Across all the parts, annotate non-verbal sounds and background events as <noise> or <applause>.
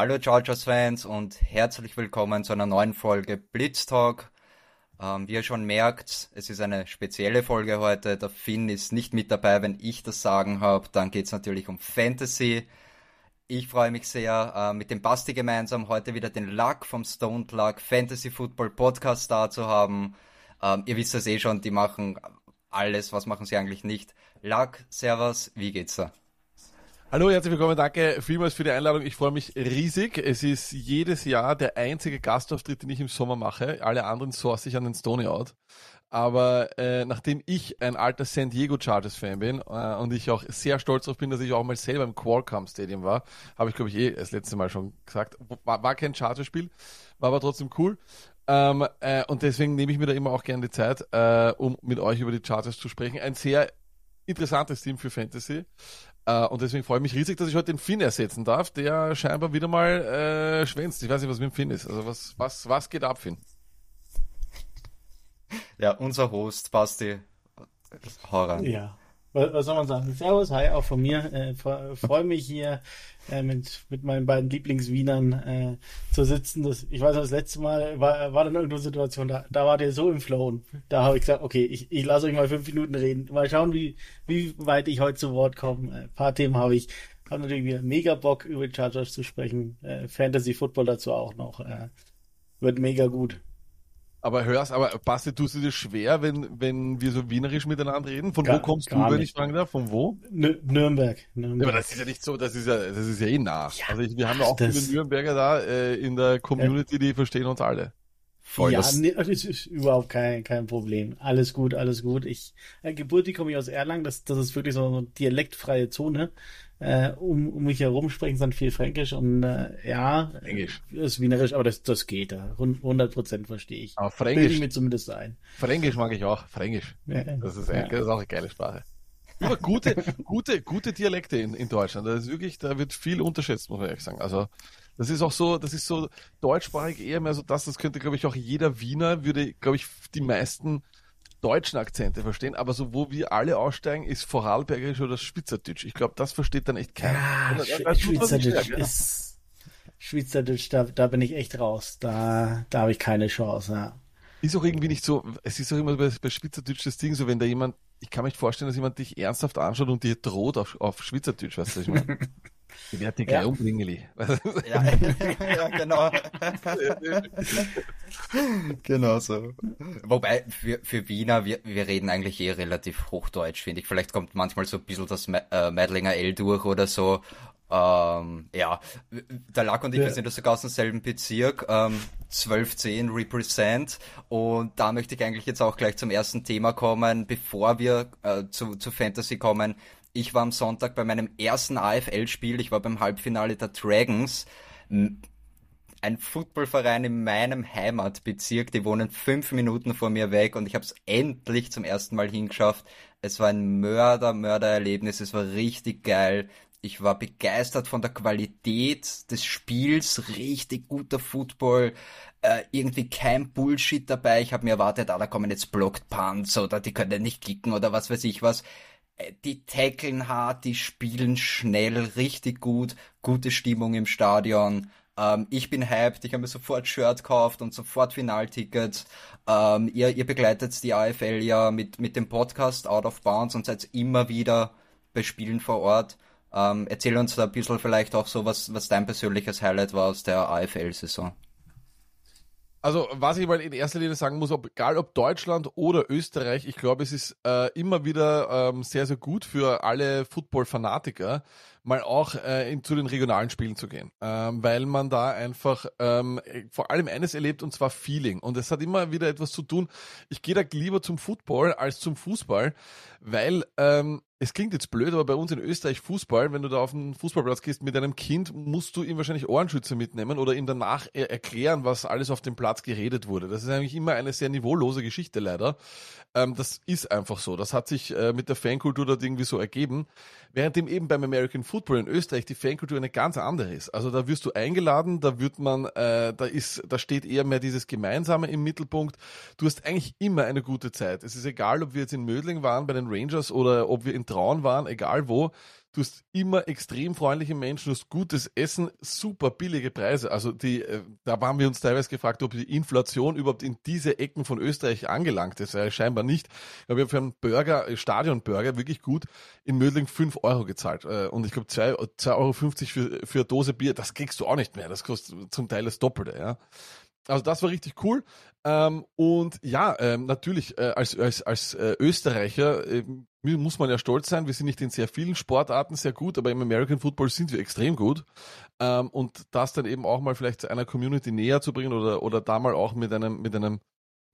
Hallo Chargers-Fans und herzlich willkommen zu einer neuen Folge Blitz Talk. Ähm, wie ihr schon merkt, es ist eine spezielle Folge heute. Der Finn ist nicht mit dabei, wenn ich das sagen habe. Dann geht es natürlich um Fantasy. Ich freue mich sehr, äh, mit dem Basti gemeinsam heute wieder den Luck vom Stone Luck Fantasy Football Podcast da zu haben. Ähm, ihr wisst es eh schon, die machen alles, was machen sie eigentlich nicht. Luck, Servus, wie geht's da? Hallo, herzlich willkommen, danke vielmals für die Einladung. Ich freue mich riesig. Es ist jedes Jahr der einzige Gastauftritt, den ich im Sommer mache. Alle anderen source ich an den Stony Out. Aber äh, nachdem ich ein alter San Diego Chargers Fan bin äh, und ich auch sehr stolz darauf bin, dass ich auch mal selber im Qualcomm Stadium war, habe ich glaube ich eh das letzte Mal schon gesagt, war, war kein Chargers-Spiel, war aber trotzdem cool. Ähm, äh, und deswegen nehme ich mir da immer auch gerne die Zeit, äh, um mit euch über die Chargers zu sprechen. Ein sehr interessantes Team für Fantasy. Uh, und deswegen freue ich mich riesig, dass ich heute den Finn ersetzen darf, der scheinbar wieder mal äh, schwänzt. Ich weiß nicht, was mit dem Finn ist. Also was, was, was geht ab, Finn? Ja, unser Host, Basti. Hau ran. Ja, was soll man sagen? Servus, hi auch von mir. Äh, Freue mich hier äh, mit, mit meinen beiden Lieblingswienern äh, zu sitzen. Das, ich weiß, das letzte Mal war, war dann irgendeine Situation, da, da war der so im Flow. Da habe ich gesagt, okay, ich, ich lasse euch mal fünf Minuten reden. Mal schauen, wie, wie weit ich heute zu Wort komme. Ein paar Themen habe ich. Habe natürlich wieder mega Bock, über Chargers zu sprechen. Äh, Fantasy Football dazu auch noch. Äh, wird mega gut. Aber hörst, aber Basti, tust du dir schwer, wenn, wenn wir so wienerisch miteinander reden? Von gar, wo kommst du, wenn nicht. ich fragen darf? Von wo? N Nürnberg. Nürnberg. Ja, aber das ist ja nicht so, das ist ja, das ist ja eh nach. Ja, also ich, wir haben ja auch das, viele Nürnberger da äh, in der Community, die verstehen uns alle. Voll, ja, das, nee, das ist überhaupt kein, kein Problem. Alles gut, alles gut. Ich, äh, gebürtig komme ich aus Erlangen, das, das ist wirklich so eine dialektfreie Zone äh, um, um mich herum sprechen dann viel Fränkisch und äh, ja, Englisch. ist Wienerisch, aber das, das geht da. 100 Prozent verstehe ich. Aber Fränkisch. Bilde ich mir zumindest ein. Fränkisch mag ich auch. Fränkisch. Ja, das, ist, ja. das ist auch eine geile Sprache. Aber gute, gute, gute Dialekte in, in Deutschland. Das ist wirklich, da wird viel unterschätzt, muss man ehrlich sagen. Also, das ist auch so, das ist so deutschsprachig eher mehr so das, das könnte, glaube ich, auch jeder Wiener würde, glaube ich, die meisten deutschen Akzente verstehen, aber so wo wir alle aussteigen, ist Vorarlbergisch oder Schweizerdeutsch. Ich glaube, das versteht dann echt keiner. Ja, Sch Schweizerdeutsch ist Schweizerdeutsch, da, da bin ich echt raus. Da, da habe ich keine Chance. Ja. Ist auch irgendwie nicht so, es ist auch immer bei, bei Schweizerdeutsch das Ding, so wenn da jemand, ich kann mir nicht vorstellen, dass jemand dich ernsthaft anschaut und dir droht auf, auf Schweizerdeutsch, weißt du, ich meine. <laughs> Ich werde dich gleich ja. umbringen, <laughs> ja, ja, genau. genau so. Wobei, für, für Wiener, wir, wir reden eigentlich eh relativ Hochdeutsch, finde ich. Vielleicht kommt manchmal so ein bisschen das äh, Meidlinger L durch oder so. Ähm, ja, der Lack und ich, ja. wir sind ja sogar aus demselben Bezirk, ähm, 1210 Represent. Und da möchte ich eigentlich jetzt auch gleich zum ersten Thema kommen, bevor wir äh, zu, zu Fantasy kommen ich war am Sonntag bei meinem ersten AFL-Spiel, ich war beim Halbfinale der Dragons. Ein Footballverein in meinem Heimatbezirk, die wohnen fünf Minuten vor mir weg und ich habe es endlich zum ersten Mal hingeschafft. Es war ein Mörder, Mördererlebnis, es war richtig geil. Ich war begeistert von der Qualität des Spiels, richtig guter Football, äh, irgendwie kein Bullshit dabei. Ich habe mir erwartet, ah, da kommen jetzt Blocked Punts oder die können nicht kicken oder was weiß ich was die tackeln hart, die spielen schnell, richtig gut, gute Stimmung im Stadion. Ähm, ich bin hyped, ich habe mir sofort Shirt gekauft und sofort Finaltickets. Ähm, ihr, ihr begleitet die AFL ja mit, mit dem Podcast Out of Bounds und seid immer wieder bei Spielen vor Ort. Ähm, erzähl uns da ein bisschen vielleicht auch so, was, was dein persönliches Highlight war aus der AFL-Saison. Also, was ich mal in erster Linie sagen muss, ob, egal ob Deutschland oder Österreich, ich glaube, es ist äh, immer wieder ähm, sehr, sehr gut für alle Football-Fanatiker, mal auch äh, in, zu den regionalen Spielen zu gehen, ähm, weil man da einfach ähm, vor allem eines erlebt und zwar Feeling. Und es hat immer wieder etwas zu tun. Ich gehe da lieber zum Football als zum Fußball, weil ähm, es klingt jetzt blöd, aber bei uns in Österreich Fußball, wenn du da auf den Fußballplatz gehst mit deinem Kind, musst du ihm wahrscheinlich Ohrenschützer mitnehmen oder ihm danach erklären, was alles auf dem Platz geredet wurde. Das ist eigentlich immer eine sehr niveaulose Geschichte leider. Ähm, das ist einfach so. Das hat sich äh, mit der Fankultur dort irgendwie so ergeben. Währenddem eben beim American Football in Österreich die Fankultur eine ganz andere ist. Also da wirst du eingeladen, da wird man, äh, da ist, da steht eher mehr dieses Gemeinsame im Mittelpunkt. Du hast eigentlich immer eine gute Zeit. Es ist egal, ob wir jetzt in Mödling waren bei den Rangers oder ob wir in Traun waren, egal wo du hast immer extrem freundliche Menschen, du hast gutes Essen, super billige Preise. Also die, äh, da waren wir uns teilweise gefragt, ob die Inflation überhaupt in diese Ecken von Österreich angelangt ist. Ja, scheinbar nicht. Aber wir haben für einen Burger, äh, Stadionburger, wirklich gut, in Mödling 5 Euro gezahlt. Äh, und ich glaube 2,50 Euro für, für eine Dose Bier, das kriegst du auch nicht mehr. Das kostet zum Teil das Doppelte, ja. Also das war richtig cool. Ähm, und ja, ähm, natürlich, äh, als, als, als äh, Österreicher äh, muss man ja stolz sein. Wir sind nicht in sehr vielen Sportarten sehr gut, aber im American Football sind wir extrem gut. Ähm, und das dann eben auch mal vielleicht einer Community näher zu bringen oder, oder da mal auch mit einem, mit einem,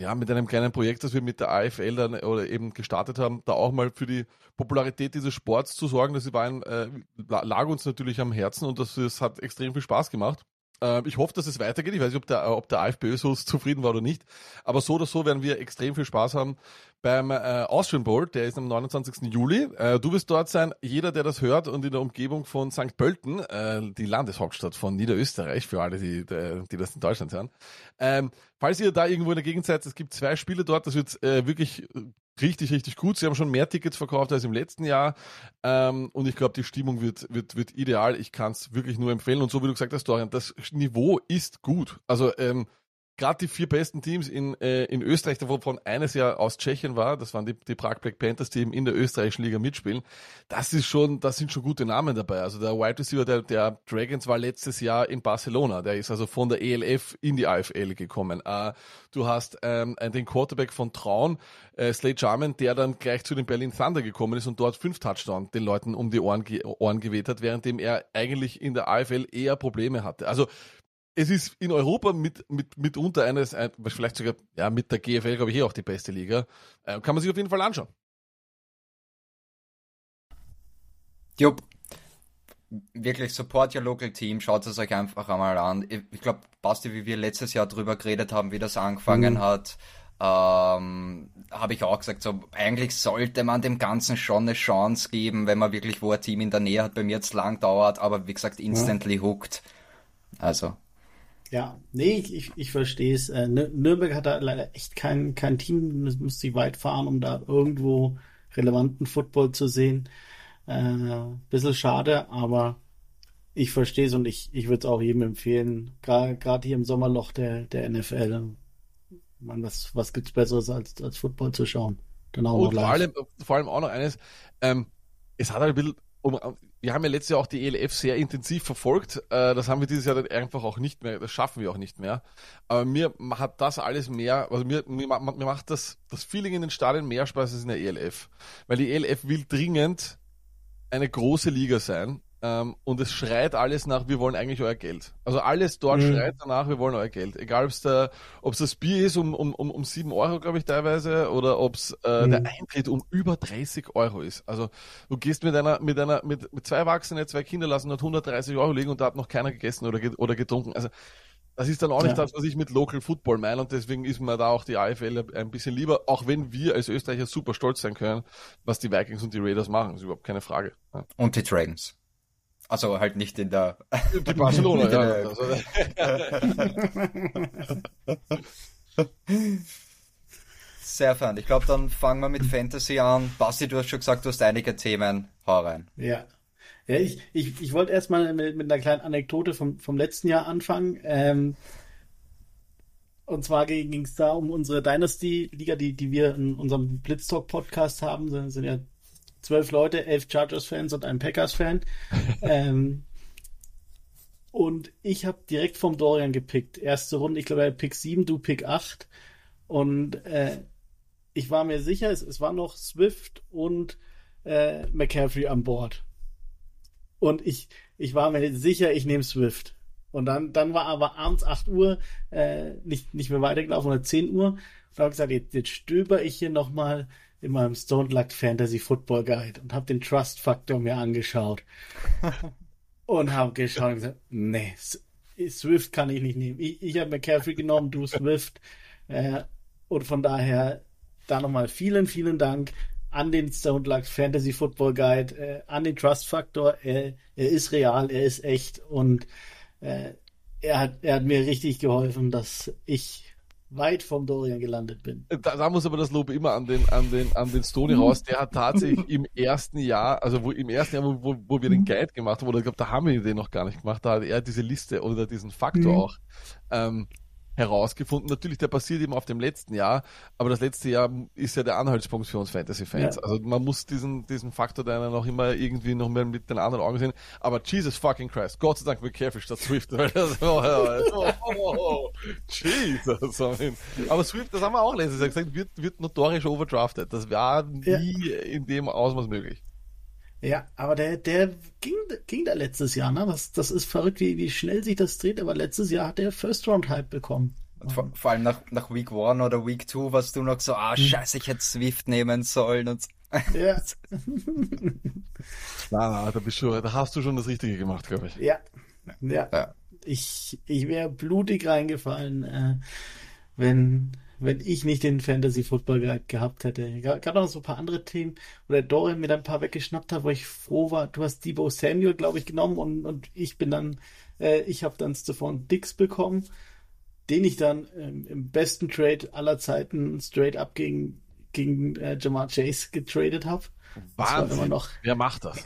ja, mit einem kleinen Projekt, das wir mit der AFL dann oder eben gestartet haben, da auch mal für die Popularität dieses Sports zu sorgen. Das war ein, äh, lag uns natürlich am Herzen und das, das hat extrem viel Spaß gemacht. Äh, ich hoffe, dass es weitergeht. Ich weiß nicht, ob der, ob der AFPÖ so zufrieden war oder nicht. Aber so oder so werden wir extrem viel Spaß haben beim äh, Austrian Bowl. Der ist am 29. Juli. Äh, du wirst dort sein. Jeder, der das hört und in der Umgebung von St. Pölten, äh, die Landeshauptstadt von Niederösterreich, für alle, die, die das in Deutschland hören. Ähm, falls ihr da irgendwo in der Gegend seid, es gibt zwei Spiele dort. Das wird wirklich richtig, richtig gut. Sie haben schon mehr Tickets verkauft als im letzten Jahr. Ähm, und ich glaube, die Stimmung wird, wird, wird ideal. Ich kann es wirklich nur empfehlen. Und so wie du gesagt hast, Dorian, das Niveau ist gut. Also ähm, gerade die vier besten Teams in, äh, in Österreich, wovon eines ja aus Tschechien war, das waren die, die Prag Black Panthers, die eben in der österreichischen Liga mitspielen. Das ist schon, das sind schon gute Namen dabei. Also der Wide Receiver der, der Dragons war letztes Jahr in Barcelona. Der ist also von der ELF in die AFL gekommen. Äh, du hast ähm, den Quarterback von Traun, äh, Slade Jarman, der dann gleich zu den Berlin Thunder gekommen ist und dort fünf Touchdowns den Leuten um die Ohren, Ohren geweht hat, währenddem er eigentlich in der AFL eher Probleme hatte. Also es ist in Europa mit, mit, mitunter eines, ein, vielleicht sogar ja, mit der GFL, glaube ich, eh auch die beste Liga. Äh, kann man sich auf jeden Fall anschauen. Jupp. Wirklich support your local team, schaut es euch einfach einmal an. Ich glaube, Basti, wie wir letztes Jahr drüber geredet haben, wie das angefangen mhm. hat, ähm, habe ich auch gesagt, so eigentlich sollte man dem Ganzen schon eine Chance geben, wenn man wirklich wo ein Team in der Nähe hat. Bei mir jetzt lang dauert, aber wie gesagt, instantly ja. hooked. Also. Ja, nee, ich, ich, ich verstehe es. Äh, Nürnberg hat da leider echt kein, kein Team, das müsste sie weit fahren, um da irgendwo relevanten Football zu sehen. Äh, bisschen schade, aber ich verstehe es und ich, ich würde es auch jedem empfehlen, gerade hier im Sommerloch der, der NFL. Man, was, was gibt's Besseres als, als Football zu schauen? Auch und vor allem, vor allem auch noch eines, ähm, es hat halt ein bisschen, um, wir haben ja letztes Jahr auch die ELF sehr intensiv verfolgt. Äh, das haben wir dieses Jahr dann einfach auch nicht mehr, das schaffen wir auch nicht mehr. Aber mir hat das alles mehr, also mir, mir, mir macht das, das Feeling in den Stadien mehr Spaß als in der ELF. Weil die ELF will dringend eine große Liga sein ähm, und es schreit alles nach, wir wollen eigentlich euer Geld. Also alles dort mhm. schreit danach, wir wollen euer Geld. Egal, ob es das Bier ist um, um, um, um 7 Euro, glaube ich, teilweise, oder ob es äh, mhm. der Eintritt um über 30 Euro ist. Also du gehst mit einer, mit einer, mit, mit zwei Erwachsenen, zwei Kinder lassen dort 130 Euro liegen und da hat noch keiner gegessen oder, oder getrunken. Also das ist dann auch nicht ja. das, was ich mit Local Football meine und deswegen ist mir da auch die AFL ein bisschen lieber, auch wenn wir als Österreicher super stolz sein können, was die Vikings und die Raiders machen, das ist überhaupt keine Frage. Ja. Und die Dragons. Also halt nicht in der. Die Barcelona, <laughs> ja. Also, <laughs> Sehr fern. Ich glaube, dann fangen wir mit Fantasy an. Basti, du hast schon gesagt, du hast einige Themen. Hau rein. Ja. Ja, ich, ich, ich wollte erstmal mit, mit einer kleinen Anekdote vom, vom letzten Jahr anfangen. Ähm, und zwar ging es da um unsere Dynasty-Liga, die, die wir in unserem Blitztalk-Podcast haben. Das sind ja zwölf Leute, elf Chargers-Fans und ein Packers-Fan. <laughs> ähm, und ich habe direkt vom Dorian gepickt. Erste Runde, ich glaube, er Pick 7, du Pick 8. Und äh, ich war mir sicher, es, es war noch Swift und äh, McCaffrey an Bord. Und ich, ich war mir sicher, ich nehme Swift. Und dann, dann war aber abends 8 Uhr äh, nicht, nicht mehr weitergelaufen oder 10 Uhr. Und da habe ich gesagt, jetzt, jetzt stöber ich hier nochmal in meinem Stone Luck Fantasy Football Guide und habe den Trust Faktor mir angeschaut. <laughs> und habe geschaut und gesagt, nee, Swift kann ich nicht nehmen. Ich, ich habe McCaffrey genommen, du Swift. Äh, und von daher da nochmal vielen, vielen Dank an den Stone Luck Fantasy Football Guide, äh, an den Trust Faktor. Er, er ist real, er ist echt und äh, er, hat, er hat mir richtig geholfen, dass ich weit vom Dorian gelandet bin. Da, da, muss aber das Lob immer an den, an den, an den Stony raus. Der hat tatsächlich im ersten Jahr, also wo, im ersten Jahr, wo, wo, wo wir den Guide gemacht haben, oder ich glaube, da haben wir den noch gar nicht gemacht, da hat er diese Liste oder diesen Faktor mhm. auch ähm, herausgefunden. Natürlich, der passiert eben auf dem letzten Jahr, aber das letzte Jahr ist ja der Anhaltspunkt für uns Fantasy-Fans. Ja. Also man muss diesen, diesen Faktor dann auch immer irgendwie noch mehr mit den anderen Augen sehen. Aber Jesus fucking Christ, Gott sei Dank McCaffrey statt Swift. <laughs> Oh, oh, oh, oh, Jesus. Aber Swift, das haben wir auch letztes Jahr gesagt, wird, wird notorisch overdrafted. Das war nie ja. in dem Ausmaß möglich. Ja, aber der, der ging, ging da letztes Jahr, ne? Das, das ist verrückt, wie, wie schnell sich das dreht, aber letztes Jahr hat der First Round Hype bekommen. Vor, vor, allem nach, nach Week 1 oder Week 2 warst du noch so, ah, hm. scheiße, ich hätte Swift nehmen sollen und Ja. na, <laughs> na, da bist du, da hast du schon das Richtige gemacht, glaube ich. Ja. Ja. ja. Ich, ich wäre blutig reingefallen, äh, wenn, wenn ich nicht den Fantasy Football Guide gehabt hätte. Gab noch so ein paar andere Themen, wo der Dorian mir dann ein paar weggeschnappt hat, wo ich froh war. Du hast Debo Samuel, glaube ich, genommen und, und ich bin dann, äh, ich habe dann Stephon Dix bekommen, den ich dann ähm, im besten Trade aller Zeiten straight up gegen, gegen äh, Jamar Chase getradet habe. Wahnsinn. Noch... Wer macht das?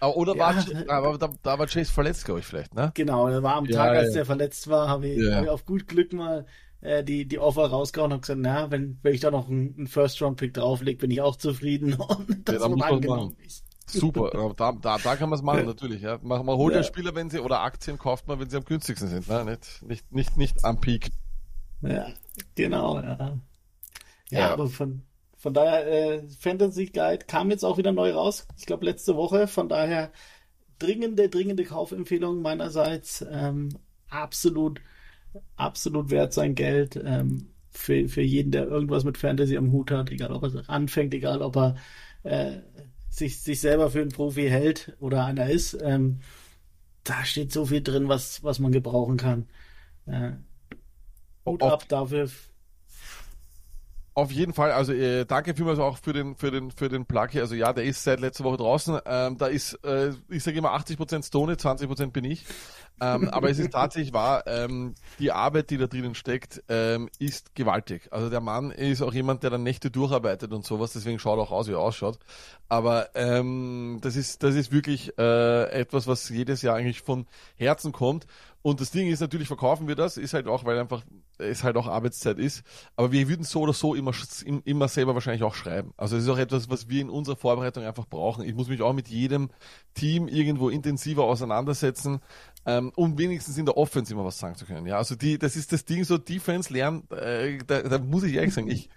Oder ja, war, aber da, da, war Chase verletzt, glaube ich, vielleicht, ne? Genau, er war am ja, Tag, als ja. der verletzt war, habe ich, hab ich auf gut Glück mal äh, die, die Offer rausgehauen und gesagt, na, wenn, wenn ich da noch einen, First-Round-Pick drauflege, bin ich auch zufrieden. <laughs> Und das ja, wurde angenommen. Super, <laughs> da, da, da kann man es machen, natürlich. Ja. Man, man holt ja. ja Spieler, wenn sie, oder Aktien kauft man, wenn sie am günstigsten sind, ne? nicht, nicht, nicht, nicht am Peak. Ja, genau, ja. Ja, ja. aber von, von daher, äh, Fantasy Guide kam jetzt auch wieder neu raus. Ich glaube, letzte Woche. Von daher dringende, dringende Kaufempfehlung meinerseits. Ähm, absolut absolut wert sein Geld. Ähm, für, für jeden, der irgendwas mit Fantasy am Hut hat, egal ob er anfängt, egal ob er äh, sich, sich selber für einen Profi hält oder einer ist. Ähm, da steht so viel drin, was, was man gebrauchen kann. Äh, Hut ab dafür. Auf jeden Fall, also äh, danke vielmals auch für den für den für den Plug hier. Also ja, der ist seit letzter Woche draußen. Ähm, da ist, äh, ich sage immer 80% Stone, 20% bin ich ähm, aber es ist tatsächlich wahr, ähm, die Arbeit, die da drinnen steckt, ähm, ist gewaltig. Also der Mann ist auch jemand, der dann Nächte durcharbeitet und sowas, deswegen schaut auch aus, wie er ausschaut. Aber ähm, das ist das ist wirklich äh, etwas, was jedes Jahr eigentlich von Herzen kommt. Und das Ding ist natürlich, verkaufen wir das, ist halt auch, weil einfach es halt auch Arbeitszeit ist. Aber wir würden so oder so immer, immer selber wahrscheinlich auch schreiben. Also es ist auch etwas, was wir in unserer Vorbereitung einfach brauchen. Ich muss mich auch mit jedem Team irgendwo intensiver auseinandersetzen, ähm, um wenigstens in der Offense immer was sagen zu können. Ja, also die, das ist das Ding, so Defense lernen, äh, da, da muss ich ehrlich sagen, ich,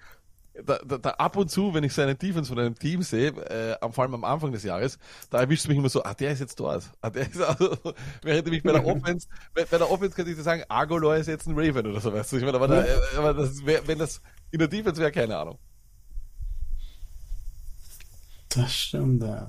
da, da, da ab und zu, wenn ich so einen Defense von einem Team sehe, äh, vor allem am Anfang des Jahres, da erwischt es mich immer so, ah, der ist jetzt dort. Ah, der ist <laughs> also, während mich bei der <laughs> Offense, bei, bei der Offense könnte ich sagen, Argolo ist jetzt ein Raven oder so, weißt du, ich meine, aber, da, äh, aber das wär, wenn das in der Defense wäre, keine Ahnung. Das stimmt, ja.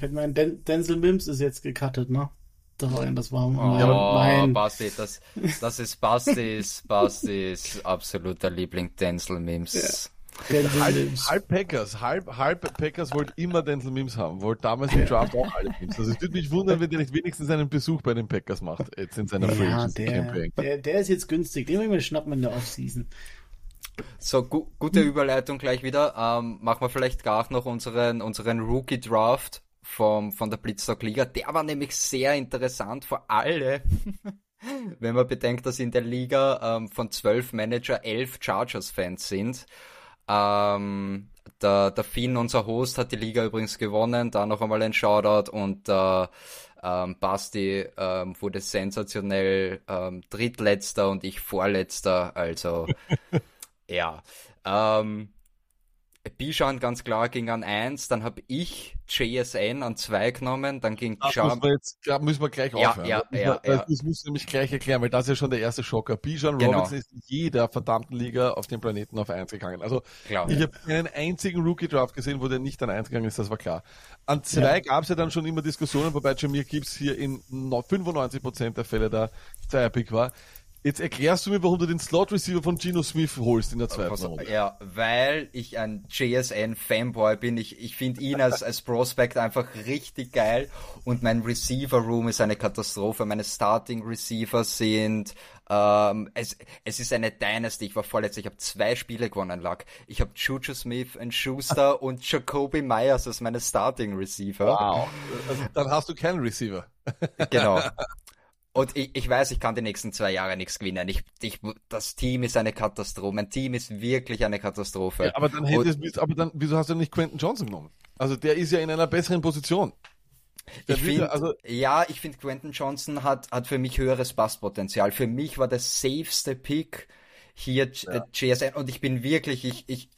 Ich meine, Den Denzel Mims ist jetzt gecuttet, ne? Das war mein, oh, mein... Basti, das, das ist Bastis, Bastis absoluter Liebling Denzel Mims. Ja. Halb, halb, Packers, halb, halb Packers wollte immer Denzel Mims haben, wollte damals im Draft auch alle Mims. Also es würde mich wundern, wenn der nicht wenigstens einen Besuch bei den Packers macht, jetzt in seiner ja, der, der, der, ist jetzt günstig, den will ich mir schnappen in der Offseason. So, gu gute Überleitung gleich wieder. Ähm, machen wir vielleicht gar noch unseren, unseren Rookie Draft vom, von der Blitzstock Liga. Der war nämlich sehr interessant, vor allem, <laughs> wenn man bedenkt, dass in der Liga ähm, von zwölf Manager elf Chargers-Fans sind. Ähm, der, der Finn, unser Host, hat die Liga übrigens gewonnen. Da noch einmal ein Shoutout und äh, ähm, Basti ähm, wurde sensationell ähm, drittletzter und ich vorletzter. Also <laughs> ja. Ähm, Bijan ganz klar ging an 1, dann habe ich JSN an 2 genommen, dann ging das Jam müssen wir müssen wir gleich ja, aufhören. Ja, ja, das, ja. das musst du nämlich gleich erklären, weil das ist ja schon der erste Schocker. Bijan genau. Robinson ist in jeder verdammten Liga auf dem Planeten auf 1 gegangen. Also klar, ich ja. habe keinen einzigen Rookie-Draft gesehen, wo der nicht an 1 gegangen ist, das war klar. An 2 ja. gab es ja dann schon immer Diskussionen, wobei Jamir Gibbs hier in 95% der Fälle der Zweier-Pick war Jetzt erklärst du mir, warum du den Slot Receiver von Geno Smith holst in der zweiten Runde. Ja, weil ich ein JSN Fanboy bin. Ich, ich finde ihn als, als Prospect einfach richtig geil und mein Receiver Room ist eine Katastrophe. Meine Starting Receiver sind ähm, es, es ist eine Dynasty. Ich war vorletztes, ich habe zwei Spiele gewonnen, lag. Ich habe Juju Smith und Schuster <laughs> und Jacoby Myers als meine Starting Receiver. Wow. Also, dann hast du keinen Receiver. genau. <laughs> Und ich, ich weiß, ich kann die nächsten zwei Jahre nichts gewinnen. Ich, ich, das Team ist eine Katastrophe. Mein Team ist wirklich eine Katastrophe. Ja, aber dann hättest, und, aber dann, wieso hast du nicht Quentin Johnson genommen? Also der ist ja in einer besseren Position. Der ich finde, also, ja, ich finde Quentin Johnson hat, hat für mich höheres Passpotenzial. Für mich war der safeste Pick hier ja. JSN und ich bin wirklich, ich, ich,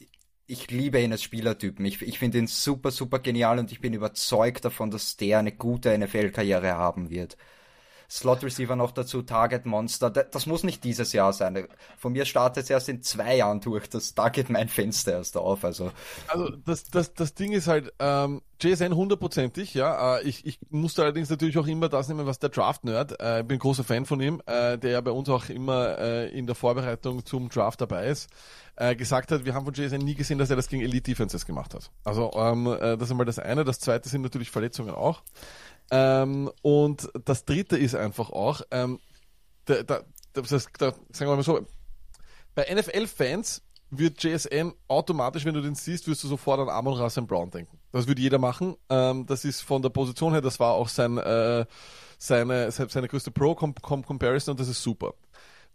ich liebe ihn als Spielertypen. Ich, ich finde ihn super, super genial und ich bin überzeugt davon, dass der eine gute NFL-Karriere haben wird. Slot Receiver noch dazu, Target Monster. Das muss nicht dieses Jahr sein. Von mir startet es erst in zwei Jahren durch. Das, da geht mein Fenster erst auf. Also, also das, das, das Ding ist halt, ähm, JSN hundertprozentig, ja. Äh, ich, ich musste allerdings natürlich auch immer das nehmen, was der Draft-Nerd, äh, ich bin großer Fan von ihm, äh, der ja bei uns auch immer äh, in der Vorbereitung zum Draft dabei ist, äh, gesagt hat, wir haben von JSN nie gesehen, dass er das gegen Elite-Defenses gemacht hat. Also ähm, äh, das ist einmal das eine. Das zweite sind natürlich Verletzungen auch. Ähm, und das dritte ist einfach auch, ähm, da, da, das, da, sagen wir mal so, bei NFL-Fans wird JSN automatisch, wenn du den siehst, wirst du sofort an Amon Russell Brown denken. Das würde jeder machen. Ähm, das ist von der Position her, das war auch sein, äh, seine, seine größte Pro-Comparison und das ist super.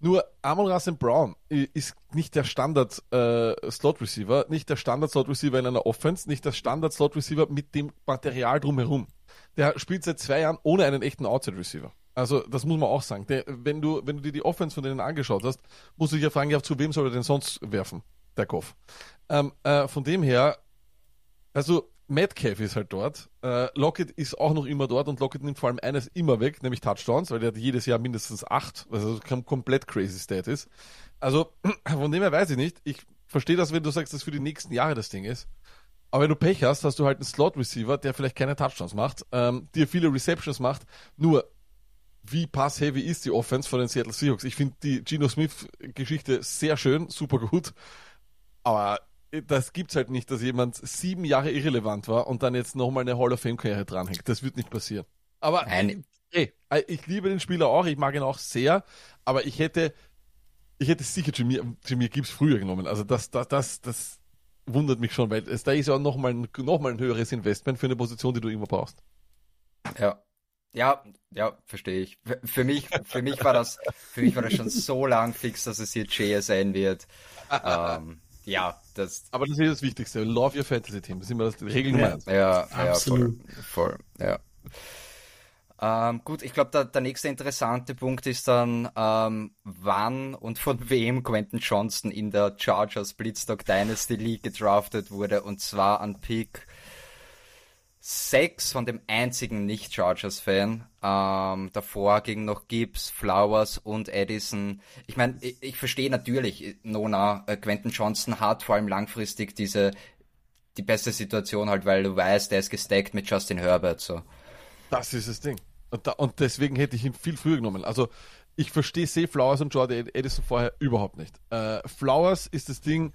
Nur Amon Russell Brown ist nicht der Standard äh, nicht der Standard Slot Receiver in einer Offense, nicht der Standard Slot Receiver mit dem Material drumherum der spielt seit zwei Jahren ohne einen echten Outside Receiver. Also das muss man auch sagen. Der, wenn, du, wenn du dir die Offense von denen angeschaut hast, musst du dich ja fragen, ja, zu wem soll er denn sonst werfen, der Goff. Ähm, äh, von dem her, also Metcalf ist halt dort. Äh, Lockett ist auch noch immer dort und Lockett nimmt vor allem eines immer weg, nämlich Touchdowns, weil der hat jedes Jahr mindestens acht, was also komplett crazy Stat ist. Also <clears throat> von dem her weiß ich nicht. Ich verstehe das, wenn du sagst, dass für die nächsten Jahre das Ding ist. Aber wenn du Pech hast, hast du halt einen Slot-Receiver, der vielleicht keine Touchdowns macht, ähm, dir viele Receptions macht. Nur, wie pass-heavy ist die Offense von den Seattle Seahawks? Ich finde die Geno Smith-Geschichte sehr schön, super gut. Aber das gibt's halt nicht, dass jemand sieben Jahre irrelevant war und dann jetzt nochmal eine Hall of Fame-Karriere dranhängt. Das wird nicht passieren. Aber Nein. Ey, ich liebe den Spieler auch, ich mag ihn auch sehr, aber ich hätte, ich hätte sicher Jimmy, Jimmy Gibbs früher genommen. Also das, das, das, das, wundert mich schon, weil es, da ist ja nochmal ein, noch mal ein höheres Investment für eine Position, die du immer brauchst. Ja. Ja, ja, verstehe ich. Für mich, für mich war das, für mich war das schon so lang fix, dass es hier JSN wird. ähm, ja, das. Aber das ist das Wichtigste. Love your Fantasy Team. Das ist immer das Regel Nummer eins. Ja, ja, voll, voll, ja. Ähm, gut, ich glaube, der, nächste interessante Punkt ist dann, ähm, wann und von <laughs> wem Quentin Johnson in der Chargers Blitzstock Dynasty League gedraftet wurde. Und zwar an Pick 6 von dem einzigen Nicht-Chargers-Fan. Ähm, davor ging noch Gibbs, Flowers und Edison. Ich meine, ich, ich verstehe natürlich, Nona, äh, Quentin Johnson hat vor allem langfristig diese die beste Situation halt, weil du weißt, der ist gestackt mit Justin Herbert. So. Das ist das Ding. Und, da, und deswegen hätte ich ihn viel früher genommen. Also ich verstehe See Flowers und Jordan Edison vorher überhaupt nicht. Äh, Flowers ist das Ding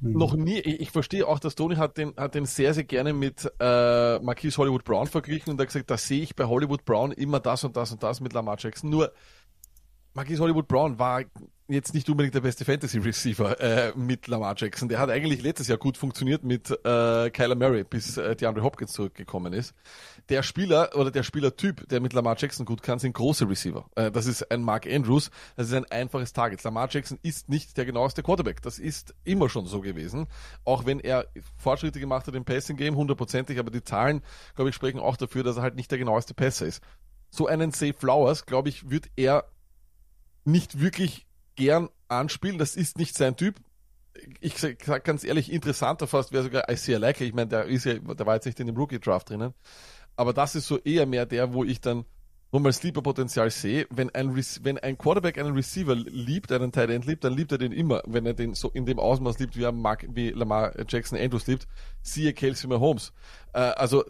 hm. noch nie. Ich, ich, verstehe auch, dass Tony hat den, hat den sehr, sehr gerne mit äh, Marquise Hollywood Brown verglichen und hat gesagt, da sehe ich bei Hollywood Brown immer das und das und das mit Lamar Jackson. Nur Marquise Hollywood Brown war jetzt nicht unbedingt der beste Fantasy Receiver äh, mit Lamar Jackson. Der hat eigentlich letztes Jahr gut funktioniert mit äh, Kyler Murray, bis äh, DeAndre Hopkins zurückgekommen ist. Der Spieler oder der Spielertyp, der mit Lamar Jackson gut kann, sind große Receiver. Äh, das ist ein Mark Andrews, das ist ein einfaches Target. Lamar Jackson ist nicht der genaueste Quarterback. Das ist immer schon so gewesen. Auch wenn er Fortschritte gemacht hat im Passing Game, hundertprozentig, aber die Zahlen, glaube ich, sprechen auch dafür, dass er halt nicht der genaueste Passer ist. So einen Safe Flowers, glaube ich, wird er nicht wirklich gern anspielen. Das ist nicht sein Typ. Ich sag ganz ehrlich, interessanter fast wäre sogar Isaiah Likely. Ich meine, der ist ja, der war jetzt nicht in dem Rookie Draft drinnen. Aber das ist so eher mehr der, wo ich dann man Sleeper-Potenzial sehe, wenn ein, wenn ein Quarterback einen Receiver liebt, einen Tight End liebt, dann liebt er den immer, wenn er den so in dem Ausmaß liebt, wie er Mark, wie Lamar Jackson Andrews liebt, siehe Kelsey Mahomes. Äh, also,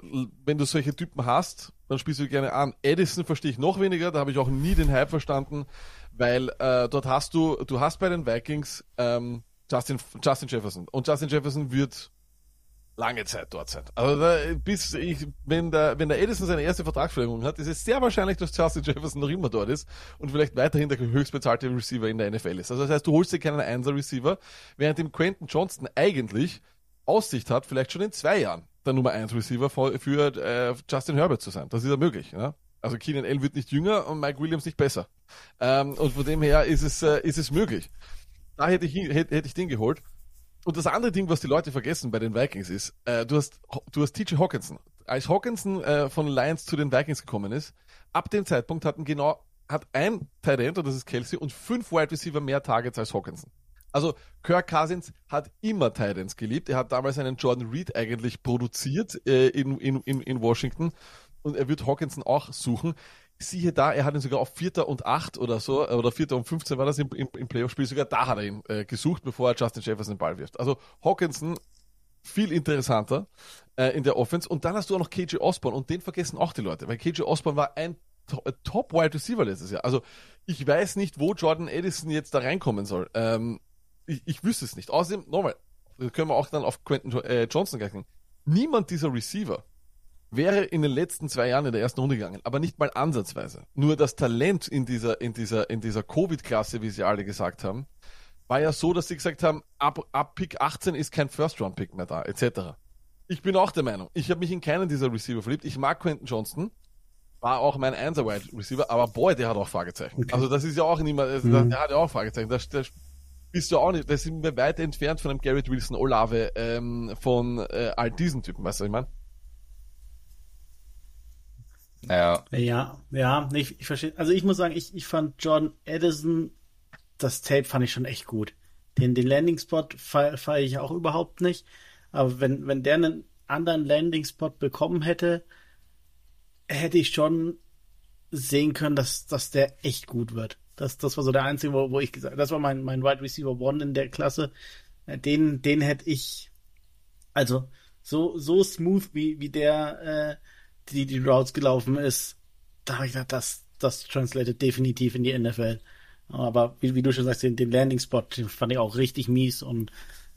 wenn du solche Typen hast, dann spielst du gerne an. Edison verstehe ich noch weniger, da habe ich auch nie den Hype verstanden, weil äh, dort hast du, du hast bei den Vikings ähm, Justin, Justin Jefferson und Justin Jefferson wird lange Zeit dort sein. Also da, bis ich, wenn der, wenn der Edison seine erste Vertragsverlängerung hat, ist es sehr wahrscheinlich, dass Justin Jefferson noch immer dort ist und vielleicht weiterhin der höchstbezahlte Receiver in der NFL ist. Also das heißt, du holst dir keinen Einser-Receiver, während dem Quentin Johnston eigentlich Aussicht hat, vielleicht schon in zwei Jahren der Nummer 1 Receiver für, für äh, Justin Herbert zu sein. Das ist ja möglich. Ja? Also Keenan L wird nicht jünger und Mike Williams nicht besser. Ähm, und von dem her ist es, äh, ist es möglich. Da hätte ich, hätte, hätte ich den geholt. Und das andere Ding, was die Leute vergessen bei den Vikings ist, äh, du hast, du hast TJ Hawkinson. Als Hawkinson äh, von Lions zu den Vikings gekommen ist, ab dem Zeitpunkt hatten genau, hat ein End, und das ist Kelsey, und fünf Wide Receiver mehr Targets als Hawkinson. Also Kirk Cousins hat immer Tight Ends geliebt. Er hat damals einen Jordan Reed eigentlich produziert äh, in, in, in Washington und er wird Hawkinson auch suchen siehe da, er hat ihn sogar auf Vierter und Acht oder so, oder Vierter und 15 war das im, im, im Playoff-Spiel, sogar da hat er ihn äh, gesucht, bevor er Justin Jefferson den Ball wirft. Also Hawkinson viel interessanter äh, in der Offense. Und dann hast du auch noch KJ Osborne und den vergessen auch die Leute, weil KJ Osborne war ein äh, Top Wide Receiver letztes Jahr. Also ich weiß nicht, wo Jordan Edison jetzt da reinkommen soll. Ähm, ich, ich wüsste es nicht. Außerdem, nochmal, können wir auch dann auf Quentin äh, Johnson gehen. Niemand dieser Receiver wäre in den letzten zwei Jahren in der ersten Runde gegangen, aber nicht mal ansatzweise. Nur das Talent in dieser, in dieser, in dieser Covid-Klasse, wie sie alle gesagt haben, war ja so, dass sie gesagt haben, ab, ab Pick 18 ist kein First-Round-Pick mehr da, etc. Ich bin auch der Meinung, ich habe mich in keinen dieser Receiver verliebt. Ich mag Quentin Johnston, war auch mein Einser-Wide Receiver, aber boy, der hat auch Fragezeichen. Okay. Also das ist ja auch niemand, also mhm. der hat ja auch Fragezeichen. Da, da bist du auch nicht, da sind wir weit entfernt von einem Garrett Wilson, Olave, ähm, von äh, all diesen Typen, weißt du, was ich meine? Ja. Ja, ja, ich, ich verstehe. Also ich muss sagen, ich, ich fand Jordan Edison, das Tape fand ich schon echt gut. Den, den Landing-Spot feiere feier ich auch überhaupt nicht. Aber wenn, wenn der einen anderen Landing-Spot bekommen hätte, hätte ich schon sehen können, dass, dass der echt gut wird. Das, das war so der einzige, wo, wo ich gesagt das war mein, mein Wide Receiver One in der Klasse. Den, den hätte ich, also, so, so smooth wie, wie der, äh, die die Routes gelaufen ist, da habe ich gedacht, das, das translated definitiv in die NFL. Aber wie, wie du schon sagst, den, den Landing-Spot den fand ich auch richtig mies und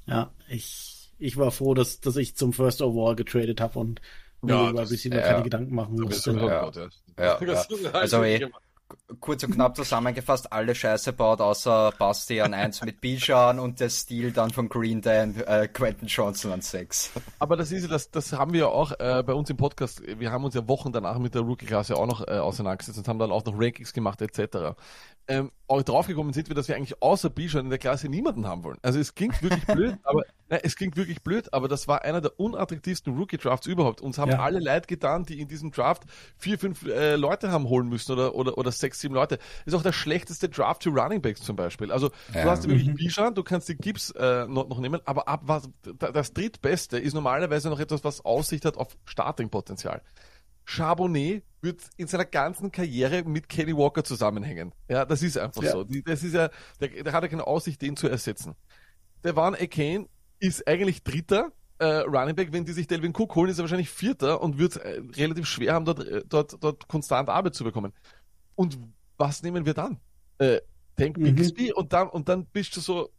ja, ich, ich war froh, dass, dass ich zum First Overall getradet habe und mir über Receiver ja, keine Gedanken machen musste. Ja, ja, <laughs> ja. Also, ey, kurz und knapp zusammengefasst, alle Scheiße baut, außer Basti an 1 mit Bijan und der Stil dann von Green Dan, äh, Quentin Johnson an 6. Aber das ist ja, das, das haben wir ja auch äh, bei uns im Podcast, wir haben uns ja Wochen danach mit der Rookie-Klasse auch noch äh, auseinandergesetzt und haben dann auch noch Rankings gemacht etc ähm, auch draufgekommen sind wir, dass wir eigentlich außer Bijan in der Klasse niemanden haben wollen. Also es klingt wirklich <laughs> blöd, aber nein, es klingt wirklich blöd, aber das war einer der unattraktivsten Rookie-Drafts überhaupt. Uns haben ja. alle leid getan, die in diesem Draft vier, fünf äh, Leute haben holen müssen oder, oder, oder sechs, sieben Leute. Ist auch der schlechteste Draft für Running Backs zum Beispiel. Also ja. du hast wirklich mhm. Bijan, du kannst die Gibbs äh, noch, noch nehmen, aber ab was das drittbeste ist normalerweise noch etwas, was Aussicht hat auf Starting-Potenzial. Charbonnet wird in seiner ganzen Karriere mit Kenny Walker zusammenhängen. Ja, das ist einfach ja. so. Das ist ja, der, der hat ja keine Aussicht, den zu ersetzen. Der Van Akane ist eigentlich Dritter, äh, Running Back, wenn die sich Delvin Cook holen, ist er wahrscheinlich Vierter und wird äh, relativ schwer haben, dort, äh, dort, dort konstant Arbeit zu bekommen. Und was nehmen wir dann? Äh, Tank Bixby mhm. und dann, und dann bist du so,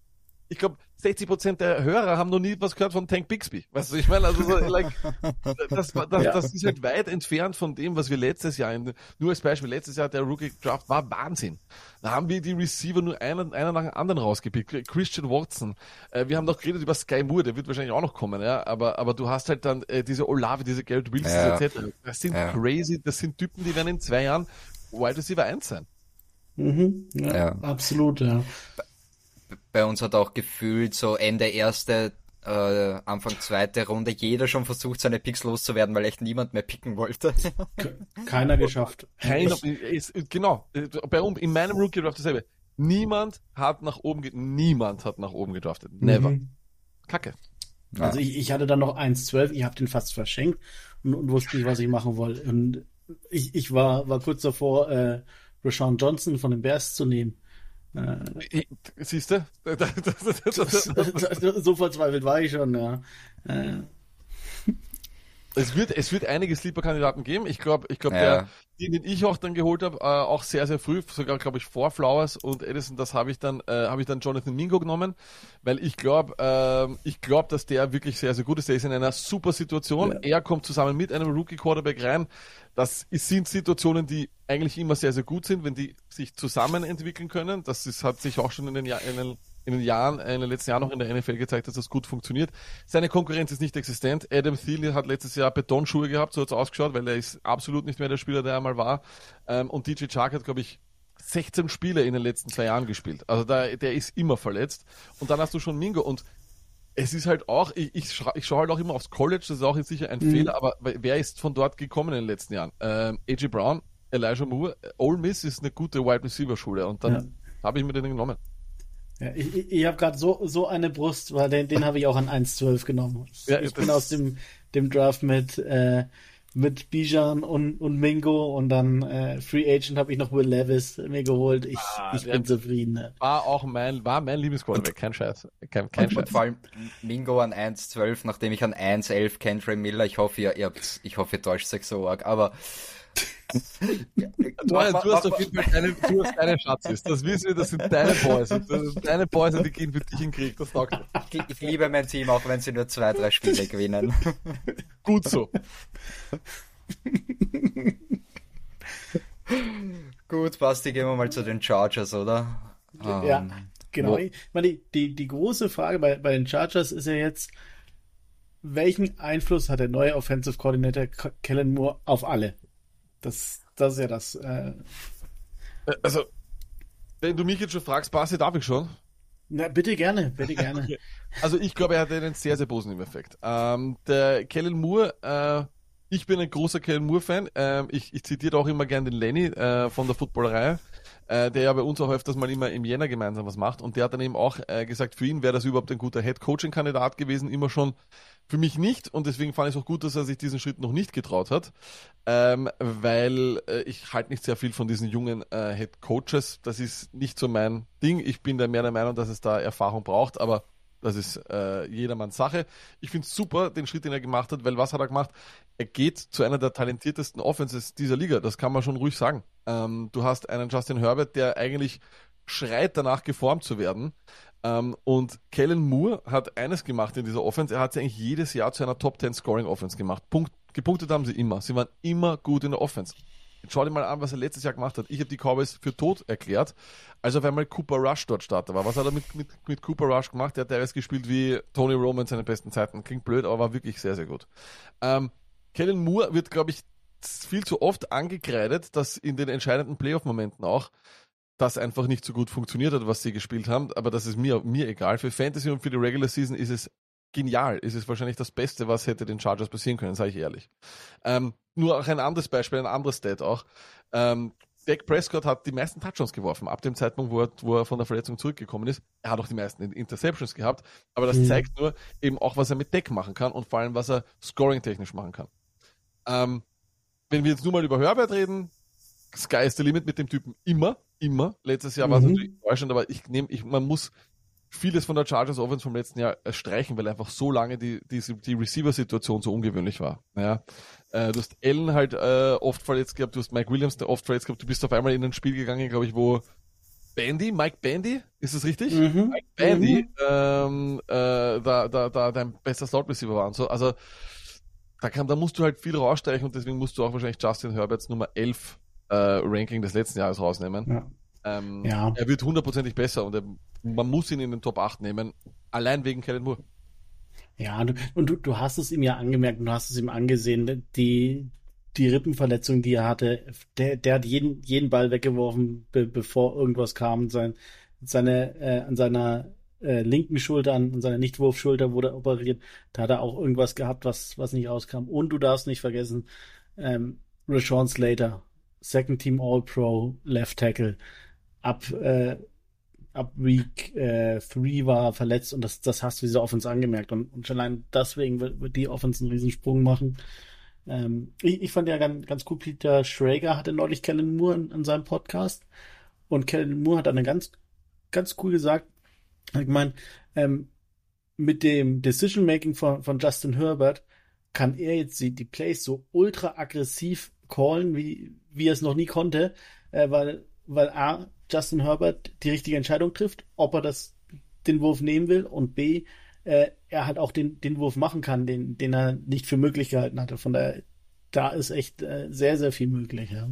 ich glaube, 60% der Hörer haben noch nie was gehört von Tank Bixby. Weißt du, ich meine, also so, like, <laughs> das, das, ja. das ist halt weit entfernt von dem, was wir letztes Jahr, in, nur als Beispiel, letztes Jahr der Rookie Draft war Wahnsinn. Da haben wir die Receiver nur einen, einer nach dem anderen rausgepickt. Christian Watson. Äh, wir haben noch geredet über Sky Moore, der wird wahrscheinlich auch noch kommen, ja, aber, aber du hast halt dann äh, diese Olave, diese Garrett Wilson ja. etc. Das sind ja. crazy, das sind Typen, die werden in zwei Jahren Wide Receiver 1 sein. Mhm, ja, ja. Absolut, ja bei uns hat auch gefühlt so Ende erste, äh, Anfang zweite Runde jeder schon versucht, seine Picks loszuwerden, weil echt niemand mehr picken wollte. Keiner geschafft. Keiner, ist, genau. Bei uns, in meinem Rookie Draft dasselbe. Niemand hat nach oben, niemand hat nach oben gedraftet. Never. Mhm. Kacke. Also ich, ich hatte dann noch 1,12, ich habe den fast verschenkt und, und, wusste nicht, was ich machen wollte. Und ich, ich war, war kurz davor, äh, Rashawn Johnson von den Bears zu nehmen. Äh, Siehst <laughs> du? so verzweifelt war ich schon, ja. Es wird, es wird einige Sleeper-Kandidaten geben. Ich glaube, ich glaube, ja. den, den ich auch dann geholt habe, äh, auch sehr, sehr früh, sogar glaube ich vor Flowers und Edison, das habe ich dann, äh, habe ich dann Jonathan Mingo genommen, weil ich glaube, äh, ich glaube, dass der wirklich sehr, sehr gut ist. Der ist in einer super Situation. Ja. Er kommt zusammen mit einem Rookie-Quarterback rein. Das sind Situationen, die eigentlich immer sehr, sehr gut sind, wenn die sich zusammen entwickeln können. Das ist, hat sich auch schon in den, Jahr, in den, in den Jahren, in den letzten Jahren noch in der NFL gezeigt, dass das gut funktioniert. Seine Konkurrenz ist nicht existent. Adam Thielen hat letztes Jahr Betonschuhe gehabt, so hat es ausgeschaut, weil er ist absolut nicht mehr der Spieler, der er einmal war. Ähm, und DJ Chark hat, glaube ich, 16 Spiele in den letzten zwei Jahren gespielt. Also da, der ist immer verletzt. Und dann hast du schon Mingo und es ist halt auch, ich, ich, scha ich schaue halt auch immer aufs College, das ist auch jetzt sicher ein mhm. Fehler, aber wer ist von dort gekommen in den letzten Jahren? Ähm, AJ Brown, Elijah Moore, Ole Miss ist eine gute Wide Receiver Schule und dann ja. habe ich mir den genommen. Ja, ich ich, habe gerade so, so eine Brust, weil den, den habe ich auch an 1,12 genommen. Ich, ja, ich bin aus dem, dem Draft mit äh, mit Bijan und, und Mingo und dann äh, Free Agent habe ich noch Will Levis mir geholt. Ich, ah, ich bin zufrieden. Ne? War auch mein, war mein Lieblingsquarterback, kein Scheiß. Kein, kein und, Scheiß. Und vor allem Mingo an 1,12, nachdem ich an 1,11 kenne, Trey Miller. Ich hoffe, ihr, ihr habt, ich hoffe, ihr täuscht sich so arg, aber du, mach, du hast auf jeden Fall deine, du hast deine Schatzis. Das wissen wir, das sind deine Boys. Das sind deine Boys und die gehen für dich in den Krieg. Das taugt ich, ich liebe mein Team, auch wenn sie nur zwei, drei Spiele gewinnen. <laughs> Gut so. Gut, Basti, gehen wir mal zu den Chargers, oder? Ja, um, genau. Ich meine, die, die, die große Frage bei, bei den Chargers ist ja jetzt, welchen Einfluss hat der neue Offensive Coordinator Kellen Moore auf alle? Das, das ist ja das. Äh... also, wenn du mich jetzt schon fragst, Basti, darf ich schon? Na, bitte gerne, bitte <laughs> gerne. Also ich glaube, er hat einen sehr, sehr positiven Effekt. Ähm, der Kellen Moore, äh, ich bin ein großer Kellen Moore-Fan. Ähm, ich, ich zitiere auch immer gerne den Lenny äh, von der Footballerei, äh, der ja bei uns auch öfters mal immer im Jänner gemeinsam was macht. Und der hat dann eben auch äh, gesagt, für ihn wäre das überhaupt ein guter Head-Coaching-Kandidat gewesen, immer schon für mich nicht und deswegen fand ich es auch gut, dass er sich diesen Schritt noch nicht getraut hat, ähm, weil äh, ich halte nicht sehr viel von diesen jungen äh, Head Coaches. Das ist nicht so mein Ding. Ich bin da mehr der Meinung, dass es da Erfahrung braucht, aber das ist äh, jedermanns Sache. Ich finde es super, den Schritt, den er gemacht hat, weil was hat er gemacht? Er geht zu einer der talentiertesten Offenses dieser Liga. Das kann man schon ruhig sagen. Ähm, du hast einen Justin Herbert, der eigentlich schreit danach geformt zu werden. Ähm, und Kellen Moore hat eines gemacht in dieser Offense. Er hat sie eigentlich jedes Jahr zu einer Top 10 Scoring Offense gemacht. Punkt, gepunktet haben sie immer. Sie waren immer gut in der Offense. Jetzt schau dir mal an, was er letztes Jahr gemacht hat. Ich habe die Cowboys für tot erklärt, als auf einmal Cooper Rush dort Starter war. Was hat er mit, mit, mit Cooper Rush gemacht? Der hat teilweise gespielt wie Tony Roman in seinen besten Zeiten. Klingt blöd, aber war wirklich sehr, sehr gut. Ähm, Kellen Moore wird, glaube ich, viel zu oft angekreidet, dass in den entscheidenden Playoff-Momenten auch das einfach nicht so gut funktioniert hat, was sie gespielt haben. Aber das ist mir, mir egal. Für Fantasy und für die Regular Season ist es genial. Ist es wahrscheinlich das Beste, was hätte den Chargers passieren können, sage ich ehrlich. Ähm, nur auch ein anderes Beispiel, ein anderes Stat auch. Ähm, Dak Prescott hat die meisten Touchdowns geworfen, ab dem Zeitpunkt, wo er, wo er von der Verletzung zurückgekommen ist. Er hat auch die meisten Interceptions gehabt, aber das mhm. zeigt nur eben auch, was er mit Deck machen kann und vor allem, was er scoring-technisch machen kann. Ähm, wenn wir jetzt nur mal über Herbert reden, Sky is the limit mit dem Typen immer, immer. Letztes Jahr mhm. war es natürlich enttäuschend, aber ich nehme, ich, man muss vieles von der Chargers Offense vom letzten Jahr äh, streichen, weil einfach so lange die, die, die Receiver-Situation so ungewöhnlich war. Ja. Äh, du hast Allen halt äh, oft verletzt gehabt, du hast Mike Williams der oft verletzt gehabt, du bist auf einmal in ein Spiel gegangen, glaube ich, wo Bandy, Mike Bandy, ist das richtig? Mhm. Mike Bandy, mhm. ähm, äh, da, da, da dein bester Slot-Receiver war und so. Also da, kann, da musst du halt viel rausstreichen und deswegen musst du auch wahrscheinlich Justin Herberts Nummer 11 äh, Ranking des letzten Jahres rausnehmen. Ja. Ähm, ja. Er wird hundertprozentig besser und er, man muss ihn in den Top 8 nehmen, allein wegen Kellen Moore. Ja, du, und du, du hast es ihm ja angemerkt und du hast es ihm angesehen, die, die Rippenverletzung, die er hatte, der, der hat jeden, jeden Ball weggeworfen, be, bevor irgendwas kam. Sein, seine, äh, an seiner äh, linken Schulter, an seiner Nichtwurfschulter wurde operiert. Da hat er auch irgendwas gehabt, was, was nicht rauskam. Und du darfst nicht vergessen, ähm, Rashawn Slater, Second Team All-Pro, Left Tackle, ab, äh, ab Week 3 äh, war er verletzt und das, das hast du dieser Offense angemerkt. Und, und allein deswegen wird, wird die Offense einen Riesensprung machen. Ähm, ich, ich fand ja ganz, ganz cool, Peter Schrager hatte neulich Kellen Moore in, in seinem Podcast. Und Kellen Moore hat dann ganz, ganz cool gesagt, ich meine, ähm, mit dem Decision Making von, von Justin Herbert kann er jetzt die, die Plays so ultra aggressiv callen, wie, wie er es noch nie konnte, äh, weil, weil A, Justin Herbert die richtige Entscheidung trifft, ob er das, den Wurf nehmen will und B, äh, er halt auch den, den Wurf machen kann, den, den er nicht für möglich gehalten hatte. Von daher, da ist echt äh, sehr, sehr viel möglich, ja.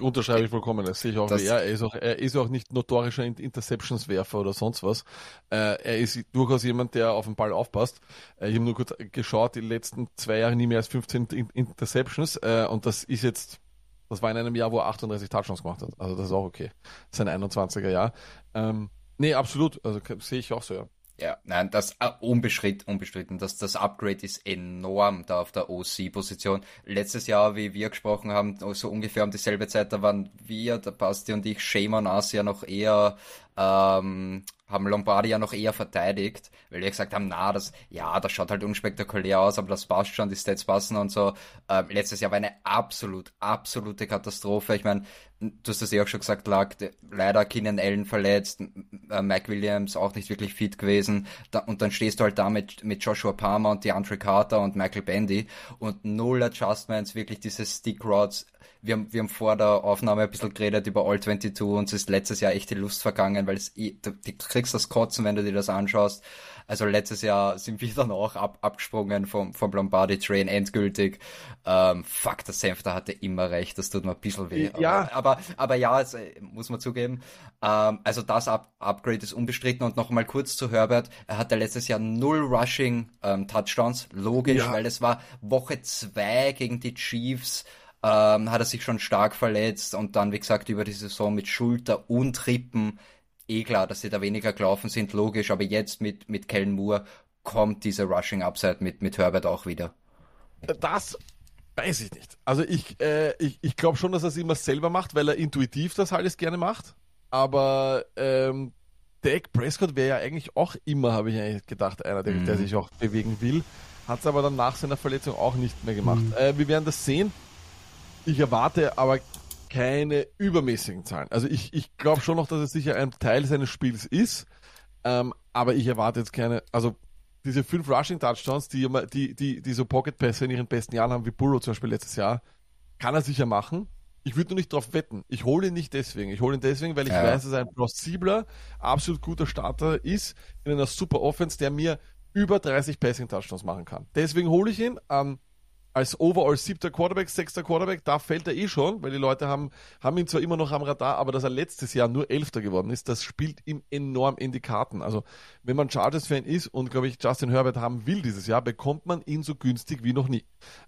Unterschreibe ich vollkommen. Das sehe ich auch. Er, er, ist auch er ist auch nicht notorischer Interceptionswerfer oder sonst was. Äh, er ist durchaus jemand, der auf den Ball aufpasst. Äh, ich habe nur kurz geschaut, die letzten zwei Jahre nie mehr als 15 Interceptions. Äh, und das ist jetzt, das war in einem Jahr, wo er 38 Touchdowns gemacht hat. Also das ist auch okay. Sein 21er Jahr. Ähm, nee, absolut. Also sehe ich auch so, ja. Ja, nein, das äh, unbestritten, unbestritten. Das, das Upgrade ist enorm da auf der OC-Position. Letztes Jahr, wie wir gesprochen haben, so ungefähr um dieselbe Zeit, da waren wir, der Basti und ich, us ja noch eher ähm, haben Lombardi ja noch eher verteidigt, weil wir gesagt haben, na, das, ja, das schaut halt unspektakulär aus, aber das passt schon, die Stats passen und so. Ähm, letztes Jahr war eine absolut, absolute Katastrophe. Ich meine, du hast das eh auch schon gesagt, lag leider Keenan Allen verletzt, äh, Mike Williams auch nicht wirklich fit gewesen. Da, und dann stehst du halt da mit, mit Joshua Palmer und DeAndre Carter und Michael Bandy und null Adjustments, wirklich diese Stick Rods wir haben, wir haben vor der Aufnahme ein bisschen geredet über All 22 und es ist letztes Jahr echt die Lust vergangen, weil es, du, du kriegst das Kotzen, wenn du dir das anschaust. Also letztes Jahr sind wir dann auch ab, abgesprungen vom, vom Lombardi Train endgültig. Ähm, fuck, der Senfter hatte immer recht, das tut mir ein bisschen weh. Ja. Aber, aber, aber ja, es, äh, muss man zugeben. Ähm, also das Up Upgrade ist unbestritten und noch mal kurz zu Herbert. Er hatte letztes Jahr null Rushing ähm, Touchdowns, logisch, ja. weil es war Woche zwei gegen die Chiefs ähm, hat er sich schon stark verletzt und dann, wie gesagt, über die Saison mit Schulter und Rippen, eh klar, dass sie da weniger gelaufen sind, logisch, aber jetzt mit, mit Kellen Moore kommt diese Rushing Upside mit, mit Herbert auch wieder. Das weiß ich nicht. Also ich, äh, ich, ich glaube schon, dass er es immer selber macht, weil er intuitiv das alles gerne macht. Aber ähm, Dak Prescott wäre ja eigentlich auch immer, habe ich eigentlich gedacht, einer, der, mm. der mhm. sich auch bewegen will. Hat es aber dann nach seiner Verletzung auch nicht mehr gemacht. Mm. Äh, wir werden das sehen. Ich erwarte aber keine übermäßigen Zahlen. Also ich, ich glaube schon noch, dass es sicher ein Teil seines Spiels ist, ähm, aber ich erwarte jetzt keine, also diese fünf Rushing Touchdowns, die, die, die, die so Pocket Pässe in ihren besten Jahren haben, wie Burrow zum Beispiel letztes Jahr, kann er sicher machen. Ich würde nur nicht darauf wetten. Ich hole ihn nicht deswegen. Ich hole ihn deswegen, weil ich ja. weiß, dass er ein plausibler, absolut guter Starter ist in einer super Offense, der mir über 30 Passing Touchdowns machen kann. Deswegen hole ich ihn. Ähm, als overall siebter Quarterback, sechster Quarterback, da fällt er eh schon, weil die Leute haben, haben ihn zwar immer noch am Radar, aber dass er letztes Jahr nur Elfter geworden ist, das spielt ihm enorm in die Karten. Also, wenn man Chargers-Fan ist und, glaube ich, Justin Herbert haben will dieses Jahr, bekommt man ihn so günstig wie noch nie.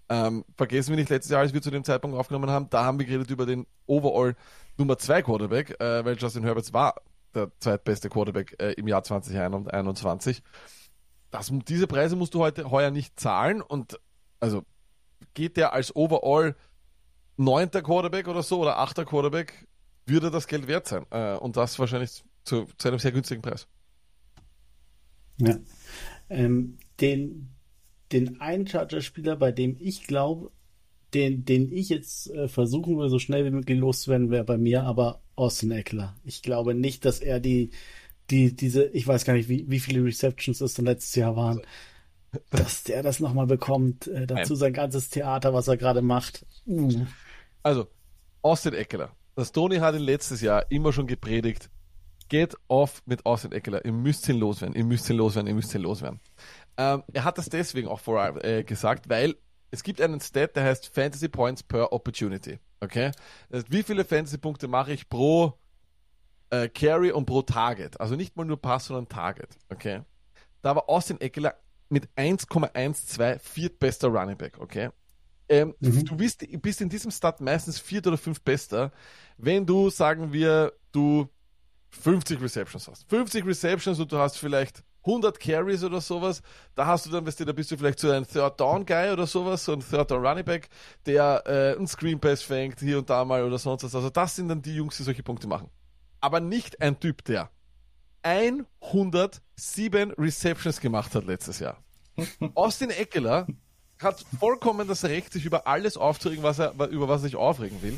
Ähm, vergessen wir nicht, letztes Jahr, als wir zu dem Zeitpunkt aufgenommen haben, da haben wir geredet über den overall Nummer zwei Quarterback, äh, weil Justin Herbert war der zweitbeste Quarterback äh, im Jahr 2021. Das, diese Preise musst du heute heuer nicht zahlen und also geht der als overall neunter Quarterback oder so oder achter Quarterback, würde das Geld wert sein. Äh, und das wahrscheinlich zu, zu, einem sehr günstigen Preis. Ja. Ähm, den, den einen Charger-Spieler, bei dem ich glaube, den, den ich jetzt äh, versuchen will, so schnell wie möglich loszuwerden, wäre bei mir aber Austin Eckler. Ich glaube nicht, dass er die, die, diese, ich weiß gar nicht, wie, wie viele Receptions es dann letztes Jahr waren, dass der das nochmal bekommt. Äh, dazu Nein. sein ganzes Theater, was er gerade macht. Uh. Also, Austin Eckler. Das Tony hat ihn letztes Jahr immer schon gepredigt. Geht off mit Austin Eckler. Ihr müsst ihn loswerden. Ihr müsst ihn loswerden. Ihr müsst ihn loswerden. Ähm, er hat das deswegen auch vor, äh, gesagt, weil es gibt einen Stat, der heißt Fantasy Points per Opportunity. Okay? Das heißt, wie viele Fantasy-Punkte mache ich pro äh, Carry und pro Target? Also nicht mal nur Pass, sondern Target. Okay? Da war Austin Eckler mit 1,12 viertbester Running Back, okay? Ähm, mhm. Du bist, bist in diesem Start meistens viert oder fünf bester, wenn du, sagen wir, du 50 Receptions hast. 50 Receptions und du hast vielleicht 100 Carries oder sowas, da hast du dann, weißt du, da bist du vielleicht so ein Third Down Guy oder sowas, so ein Third Down Running Back, der äh, einen Screen Pass fängt hier und da mal oder sonst was. Also das sind dann die Jungs, die solche Punkte machen. Aber nicht ein Typ, der 107 Receptions gemacht hat letztes Jahr. Austin Eckler hat vollkommen das Recht, sich über alles aufzuregen, was er, über was er sich aufregen will.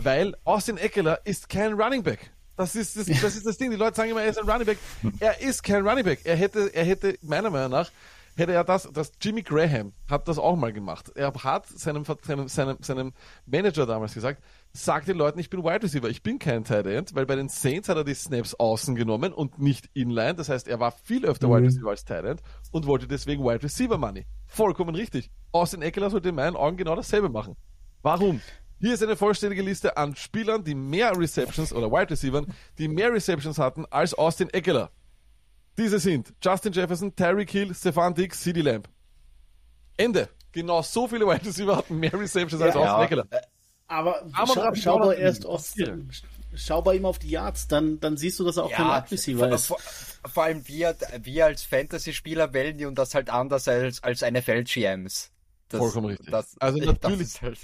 Weil Austin Eckler ist kein Running Back. Das ist das, das ist das Ding. Die Leute sagen immer, er ist ein Running Back. Er ist kein Running Back. Er hätte, er hätte, meiner Meinung nach, hätte er das, das Jimmy Graham hat das auch mal gemacht. Er hat seinem, seinem, seinem, seinem Manager damals gesagt, sag den Leuten, ich bin Wide Receiver, ich bin kein Tight End, weil bei den Saints hat er die Snaps außen genommen und nicht inline. Das heißt, er war viel öfter mhm. Wide Receiver als Tight End und wollte deswegen Wide Receiver Money. Vollkommen richtig. Austin Eckler sollte in meinen Augen genau dasselbe machen. Warum? Hier ist eine vollständige Liste an Spielern, die mehr Receptions oder Wide Receivers, die mehr Receptions hatten als Austin Eckler. Diese sind Justin Jefferson, Terry Kill, Stefan Dix, CD Lamb. Ende. Genau so viele Wide Receiver hatten mehr Receptions als ja, Austin Eckler. Äh, aber, aber schau, schau mal erst Austin, schau bei ihm auf die Yards, dann, dann siehst du, dass er auch ja, kein Wide Receiver ist. Vor, vor, allem wir, wir als Fantasy-Spieler wählen und das halt anders als, als NFL-GMs. Vollkommen richtig. Das, also <laughs> natürlich. Das halt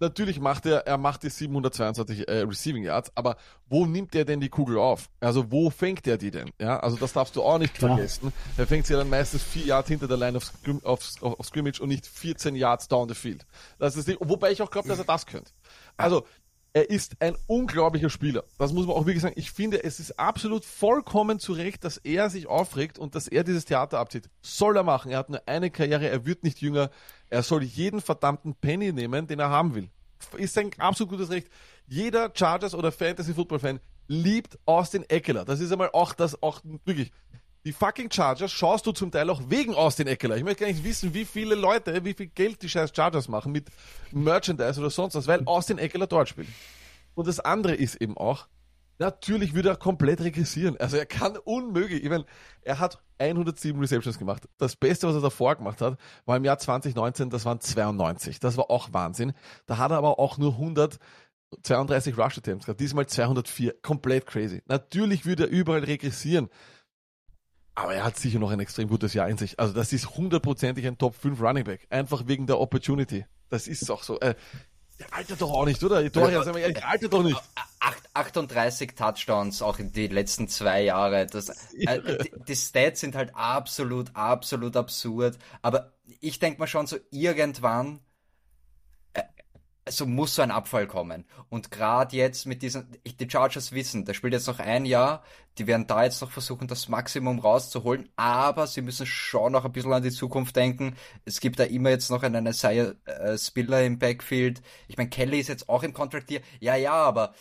natürlich macht er, er macht die 722 äh, Receiving Yards, aber wo nimmt er denn die Kugel auf? Also wo fängt er die denn? Ja, also das darfst du auch nicht Klar. vergessen. Er fängt sie dann meistens vier Yards hinter der Line of, of, of, Scrimmage und nicht 14 Yards down the field. Das ist die, wobei ich auch glaube, dass er das könnte. Also er ist ein unglaublicher Spieler. Das muss man auch wirklich sagen. Ich finde, es ist absolut vollkommen zu Recht, dass er sich aufregt und dass er dieses Theater abzieht. Soll er machen. Er hat nur eine Karriere, er wird nicht jünger. Er soll jeden verdammten Penny nehmen, den er haben will. Ist sein absolut gutes Recht. Jeder Chargers oder Fantasy Football Fan liebt Austin Eckler. Das ist einmal auch das, auch wirklich. Die fucking Chargers schaust du zum Teil auch wegen Austin Eckler. Ich möchte gar nicht wissen, wie viele Leute, wie viel Geld die scheiß Chargers machen mit Merchandise oder sonst was, weil Austin Eckler dort spielt. Und das andere ist eben auch, natürlich würde er komplett regressieren. Also er kann unmöglich, ich meine, er hat 107 Receptions gemacht. Das Beste, was er davor gemacht hat, war im Jahr 2019, das waren 92. Das war auch Wahnsinn. Da hat er aber auch nur 132 Rush Attempts gehabt. Diesmal 204. Komplett crazy. Natürlich würde er überall regressieren. Aber er hat sicher noch ein extrem gutes Jahr in sich. Also das ist hundertprozentig ein Top 5 Running Back. Einfach wegen der Opportunity. Das ist auch so. Äh, der altert doch auch nicht, oder? Dorian, sag mal ehrlich, der altert doch nicht. 38 Touchdowns auch in die letzten zwei Jahre. Das, äh, <laughs> die, die, Stats sind halt absolut, absolut absurd. Aber ich denke mal schon so irgendwann so muss so ein Abfall kommen. Und gerade jetzt mit diesen, die Chargers wissen, der spielt jetzt noch ein Jahr, die werden da jetzt noch versuchen, das Maximum rauszuholen, aber sie müssen schon noch ein bisschen an die Zukunft denken. Es gibt da immer jetzt noch einen Isaiah äh, Spiller im Backfield. Ich meine, Kelly ist jetzt auch im Contract hier. Ja, ja, aber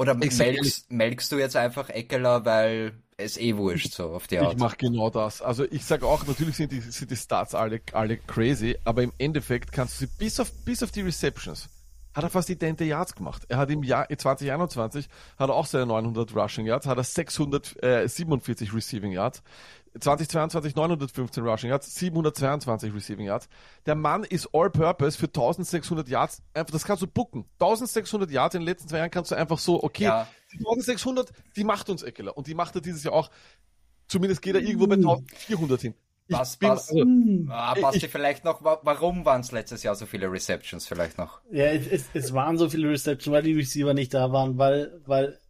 oder melkst, melkst du jetzt einfach Eckeler, weil ist eh wurscht, so auf die Art. Ich mach genau das. Also ich sag auch, natürlich sind die, sind die Stats alle, alle crazy, aber im Endeffekt kannst du sie bis auf, bis auf die Receptions hat er fast idente Yards gemacht. Er hat im Jahr 2021 hat er auch seine 900 Rushing Yards, hat er 647 Receiving Yards. 2022 915 Rushing Yards, 722 Receiving Yards. Der Mann ist All-Purpose für 1600 Yards. Einfach, das kannst du bucken. 1600 Yards in den letzten zwei Jahren kannst du einfach so, okay, ja. die 1600, die macht uns Eckler. Und die macht er dieses Jahr auch. Zumindest geht er irgendwo bei 1400 hin. Was, bin, was, also, ah, Basti, vielleicht noch, warum waren es letztes Jahr so viele Receptions vielleicht noch? Ja, es, es waren so viele Receptions, weil die Receiver nicht da waren, weil, weil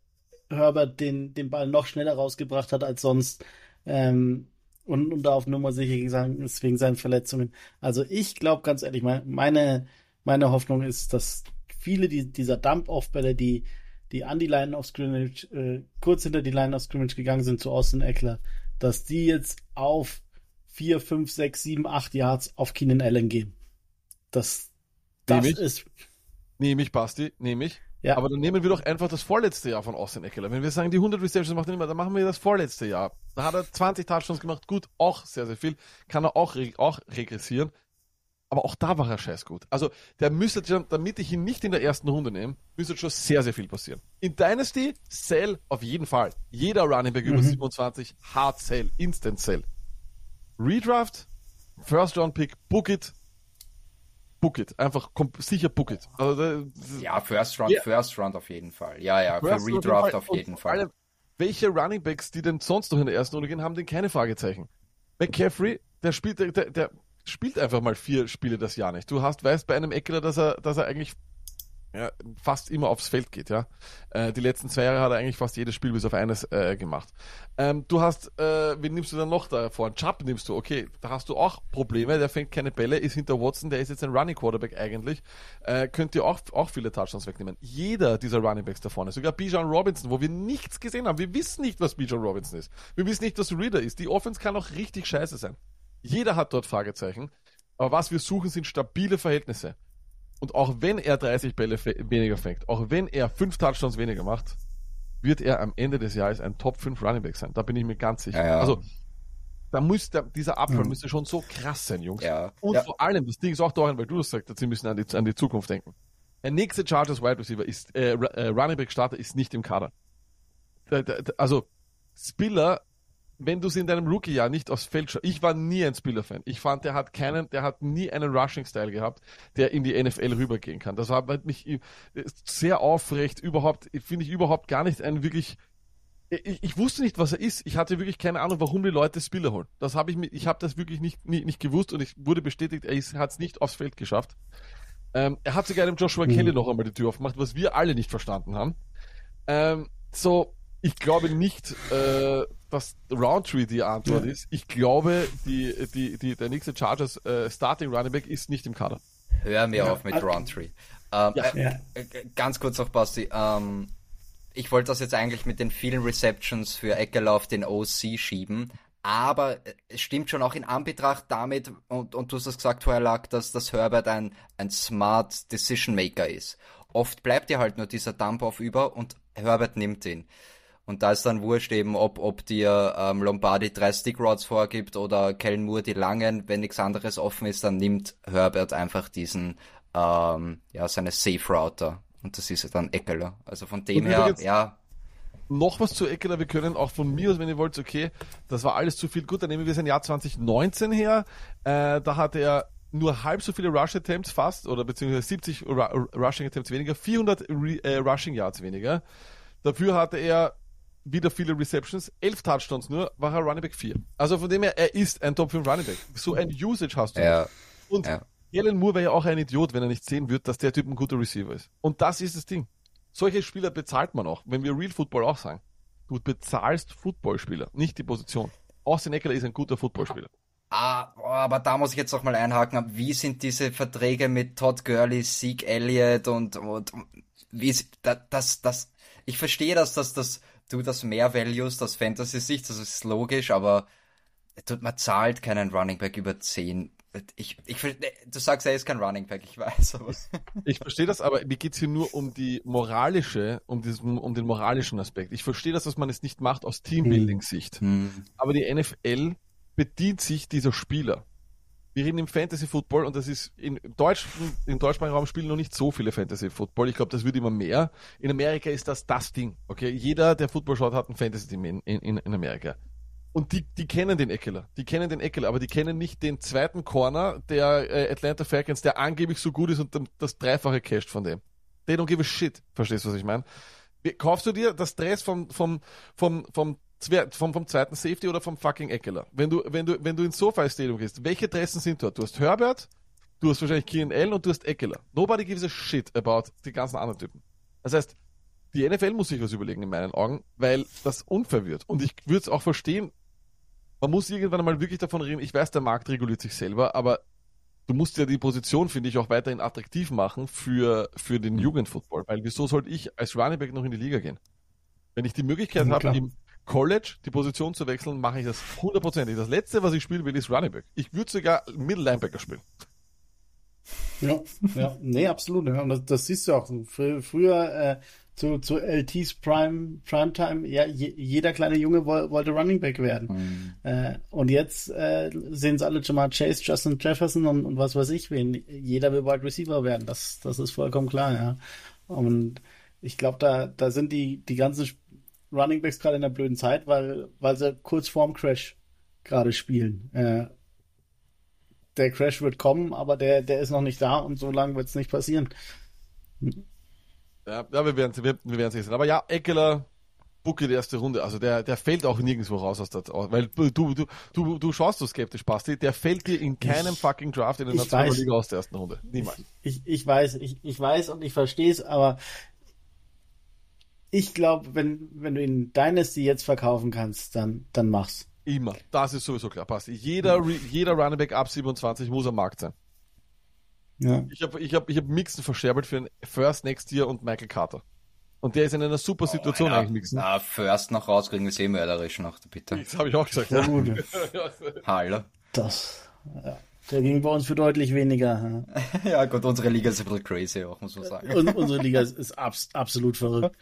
Herbert den, den Ball noch schneller rausgebracht hat als sonst. Ähm, und, und da auf Nummer sicher gegangen ist wegen seinen Verletzungen. Also ich glaube ganz ehrlich, meine, meine Hoffnung ist, dass viele die, dieser Dump-Off-Bälle, die, die an die Line of Scrimmage, äh, kurz hinter die Line of Scrimmage gegangen sind zu Austin Eckler, dass die jetzt auf 4, 5, 6, 7, 8 Yards auf Keenan Allen gehen. Das, das nehm ist. Nehme ich, Basti, nehme ich. Ja. Aber dann nehmen wir doch einfach das vorletzte Jahr von Austin Eckler. Wenn wir sagen, die 100 Receptions macht er nicht mehr, dann machen wir das vorletzte Jahr. Da hat er 20 Touchdowns gemacht, gut, auch sehr, sehr viel. Kann er auch, auch regressieren. Aber auch da war er scheiß gut. Also, der müsste schon, damit ich ihn nicht in der ersten Runde nehme, müsste schon sehr, sehr viel passieren. In Dynasty, Sell auf jeden Fall. Jeder Running Back mhm. über 27, Hard Sell, Instant Sell. Redraft, First Round Pick, Book it, book it. Einfach sicher book it. Also, ja, First Round, yeah. First Round auf jeden Fall. Ja, ja, First für Redraft auf jeden Fall. Alle, welche Running Backs, die denn sonst noch in der ersten Runde gehen, haben denn keine Fragezeichen. McCaffrey, der spielt, der, der, der spielt einfach mal vier Spiele das Jahr nicht. Du hast, weißt bei einem Eckler, dass er, dass er eigentlich ja, fast immer aufs Feld geht, ja. Äh, die letzten zwei Jahre hat er eigentlich fast jedes Spiel bis auf eines äh, gemacht. Ähm, du hast, äh, wen nimmst du dann noch da vor? Chubb nimmst du, okay, da hast du auch Probleme, der fängt keine Bälle, ist hinter Watson, der ist jetzt ein Running Quarterback eigentlich, äh, könnt ihr auch, auch viele Touchdowns wegnehmen. Jeder dieser Running Backs da vorne, sogar Bijan Robinson, wo wir nichts gesehen haben, wir wissen nicht, was Bijan Robinson ist. Wir wissen nicht, was Reader ist. Die Offense kann auch richtig scheiße sein. Jeder hat dort Fragezeichen. Aber was wir suchen, sind stabile Verhältnisse. Und auch wenn er 30 Bälle weniger fängt, auch wenn er 5 Touchdowns weniger macht, wird er am Ende des Jahres ein Top 5 Running Back sein. Da bin ich mir ganz sicher. Ja, ja. Also, da muss der, dieser Abfall mhm. müsste schon so krass sein, Jungs. Ja. Und vor allem, das Ding ist auch daran, weil du das sagst, sie müssen an die, an die Zukunft denken. Der nächste Chargers Wide Receiver ist, äh, äh, Running Back Starter ist nicht im Kader. Also, Spiller wenn du es in deinem Rookie-Jahr nicht aufs Feld schaust, ich war nie ein Spieler-Fan. Ich fand, der hat keinen, der hat nie einen Rushing-Style gehabt, der in die NFL rübergehen kann. Das war halt mich äh, sehr aufrecht, überhaupt, finde ich überhaupt gar nicht ein wirklich, ich, ich, wusste nicht, was er ist. Ich hatte wirklich keine Ahnung, warum die Leute Spieler holen. Das habe ich mir, ich habe das wirklich nicht, nicht, nicht gewusst und ich wurde bestätigt, er hat es nicht aufs Feld geschafft. Ähm, er hat sogar dem Joshua mhm. Kelly noch einmal die Tür aufgemacht, was wir alle nicht verstanden haben. Ähm, so, ich glaube nicht, äh, dass Roundtree die Antwort ja. ist. Ich glaube, die, die, die, der nächste Chargers äh, Starting Running Back ist nicht im Kader. Hör mir ja. auf mit Roundtree. Ähm, ja. äh, äh, ganz kurz noch, Basti. Ähm, ich wollte das jetzt eigentlich mit den vielen Receptions für Eckler auf den OC schieben, aber es stimmt schon auch in Anbetracht damit, und, und du hast es gesagt vorher, Lack, dass, dass Herbert ein, ein smart Decision Maker ist. Oft bleibt dir halt nur dieser Dump auf über und Herbert nimmt ihn. Und da ist dann wurscht eben, ob, ob dir ähm, Lombardi drei Stickrods vorgibt oder Kellen Moore die langen. Wenn nichts anderes offen ist, dann nimmt Herbert einfach diesen, ähm, ja, seine Safe Router. Und das ist dann Eckler. Also von dem her, ja. Noch was zu Eckler, wir können auch von mir aus, wenn ihr wollt, okay, das war alles zu viel. Gut, dann nehmen wir sein Jahr 2019 her. Äh, da hatte er nur halb so viele Rush Attempts fast, oder beziehungsweise 70 Ru Rushing Attempts weniger, 400 Re äh, Rushing Yards weniger. Dafür hatte er wieder viele Receptions, elf Touchdowns nur, war er Running Back 4. Also von dem her, er ist ein Top 5 Running Back. So ein Usage hast du. Ja. Und ja. Jalen Moore wäre ja auch ein Idiot, wenn er nicht sehen würde, dass der Typ ein guter Receiver ist. Und das ist das Ding. Solche Spieler bezahlt man auch, wenn wir Real Football auch sagen. Du bezahlst Footballspieler, nicht die Position. Austin Eckler ist ein guter Footballspieler. Ah, aber da muss ich jetzt noch mal einhaken. Wie sind diese Verträge mit Todd Gurley, Zeke Elliott und, und, wie ist, das, das, das, ich verstehe, dass das, das du das mehr values, das Fantasy-Sicht, das ist logisch, aber man zahlt keinen Running Back über 10. Ich, ich, du sagst, er ist kein Running Back, ich weiß, aber. Ich verstehe das, aber mir geht es hier nur um die moralische, um, diesen, um den moralischen Aspekt. Ich verstehe das, dass man es nicht macht aus Teambuilding-Sicht. Hm. Aber die NFL bedient sich dieser Spieler wir reden im Fantasy Football und das ist in Deutsch, im deutschsprachigen Raum spielen noch nicht so viele Fantasy Football. Ich glaube, das wird immer mehr. In Amerika ist das das Ding. Okay, jeder, der Football schaut, hat ein Fantasy Team in, in, in Amerika. Und die, die kennen den Eckler. Die kennen den Eckler, aber die kennen nicht den zweiten Corner der äh, Atlanta Falcons, der angeblich so gut ist und das dreifache casht von dem. They don't give a shit. Verstehst du, was ich meine? Kaufst du dir das Dress vom, vom, vom, vom vom, vom zweiten Safety oder vom fucking Eckler. Wenn du, wenn du, wenn du ins SoFi Stadium gehst, welche Dressen sind dort? Du hast Herbert, du hast wahrscheinlich Keenan Allen und du hast Eckler. Nobody gives a shit about die ganzen anderen Typen. Das heißt, die NFL muss sich was überlegen in meinen Augen, weil das unfair wird. Und ich würde es auch verstehen, man muss irgendwann mal wirklich davon reden, ich weiß, der Markt reguliert sich selber, aber du musst ja die Position, finde ich, auch weiterhin attraktiv machen für, für den Jugendfootball, weil wieso sollte ich als Running Back noch in die Liga gehen? Wenn ich die Möglichkeit ja, habe, im, College die Position zu wechseln, mache ich das hundertprozentig. Das letzte, was ich spielen will, ist Running Back. Ich würde sogar Middle Linebacker spielen. Ja, ja, nee, absolut. Ja. Und das, das siehst du auch. Früher äh, zu, zu LTs Prime, Primetime, ja, je, jeder kleine Junge wo, wollte Running Back werden. Mhm. Äh, und jetzt äh, sehen es alle schon mal Chase, Justin Jefferson und, und was weiß ich wen. Jeder will Wide Receiver werden. Das, das ist vollkommen klar, ja. Und ich glaube, da, da sind die, die ganzen Running Backs gerade in einer blöden Zeit, weil, weil sie kurz vorm Crash gerade spielen. Äh, der Crash wird kommen, aber der, der ist noch nicht da und so lange wird es nicht passieren. Ja, ja wir werden wir, wir werden es sehen. Aber ja, Eckler, Bucke die erste Runde. Also der, der fällt auch nirgendwo raus aus der, weil du, du, du, du schaust so skeptisch, Basti. Der fällt dir in keinem ich, fucking Draft in der Nationalliga aus der ersten Runde. Niemals. Ich, ich weiß, ich, ich weiß und ich verstehe es, aber ich glaube, wenn, wenn du in Dynasty jetzt verkaufen kannst, dann, dann mach's. Immer. Das ist sowieso klar. Passt. Jeder, jeder Running Back ab 27 muss am Markt sein. Ja. Ich habe ich hab, ich hab Mixen verscherbelt für ein First Next Year und Michael Carter. Und der ist in einer super Situation oh, eigentlich Mixen. Na, First noch rauskriegen ist eh mörderisch noch, bitte. Das habe ich auch gesagt. Ja, gut. <laughs> Hallo. Das, ja. Der ging bei uns für deutlich weniger. <laughs> ja, gut, unsere Liga ist ein bisschen crazy auch, muss man sagen. Und unsere Liga ist, ist abs absolut verrückt.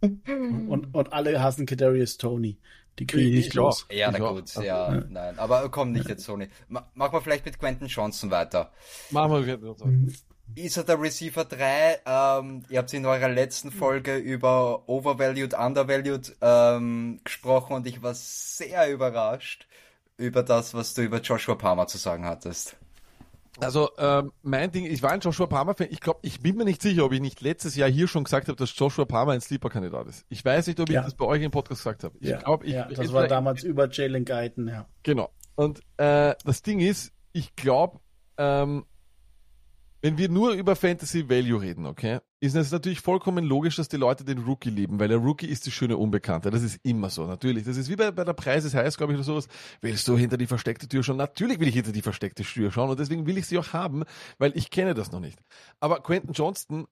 und, und alle hassen Kadarius Tony. Die kriegen nicht los. Ja, na gut, ja, ja, nein. Aber komm nicht jetzt, Sony. Machen wir vielleicht mit Quentin Johnson weiter. Machen wir mit Johnson. Ist er der Receiver 3? Ähm, ihr habt in eurer letzten Folge über Overvalued, Undervalued ähm, gesprochen und ich war sehr überrascht über das, was du über Joshua Palmer zu sagen hattest. Also ähm, mein Ding, ich war ein Joshua Palmer-Fan. Ich glaube, ich bin mir nicht sicher, ob ich nicht letztes Jahr hier schon gesagt habe, dass Joshua Palmer ein Sleeper-Kandidat ist. Ich weiß nicht, ob ja. ich das bei euch im Podcast gesagt habe. Ich ja. glaube, ich, ja, das war damals über Jalen Guyton, ja. Genau. Und äh, das Ding ist, ich glaube, ähm, wenn wir nur über Fantasy Value reden, okay, ist es natürlich vollkommen logisch, dass die Leute den Rookie lieben, weil der Rookie ist die schöne Unbekannte. Das ist immer so, natürlich. Das ist wie bei, bei der Preis heißt, glaube ich, oder sowas. Willst du hinter die versteckte Tür schauen? Natürlich will ich hinter die versteckte Tür schauen und deswegen will ich sie auch haben, weil ich kenne das noch nicht. Aber Quentin Johnston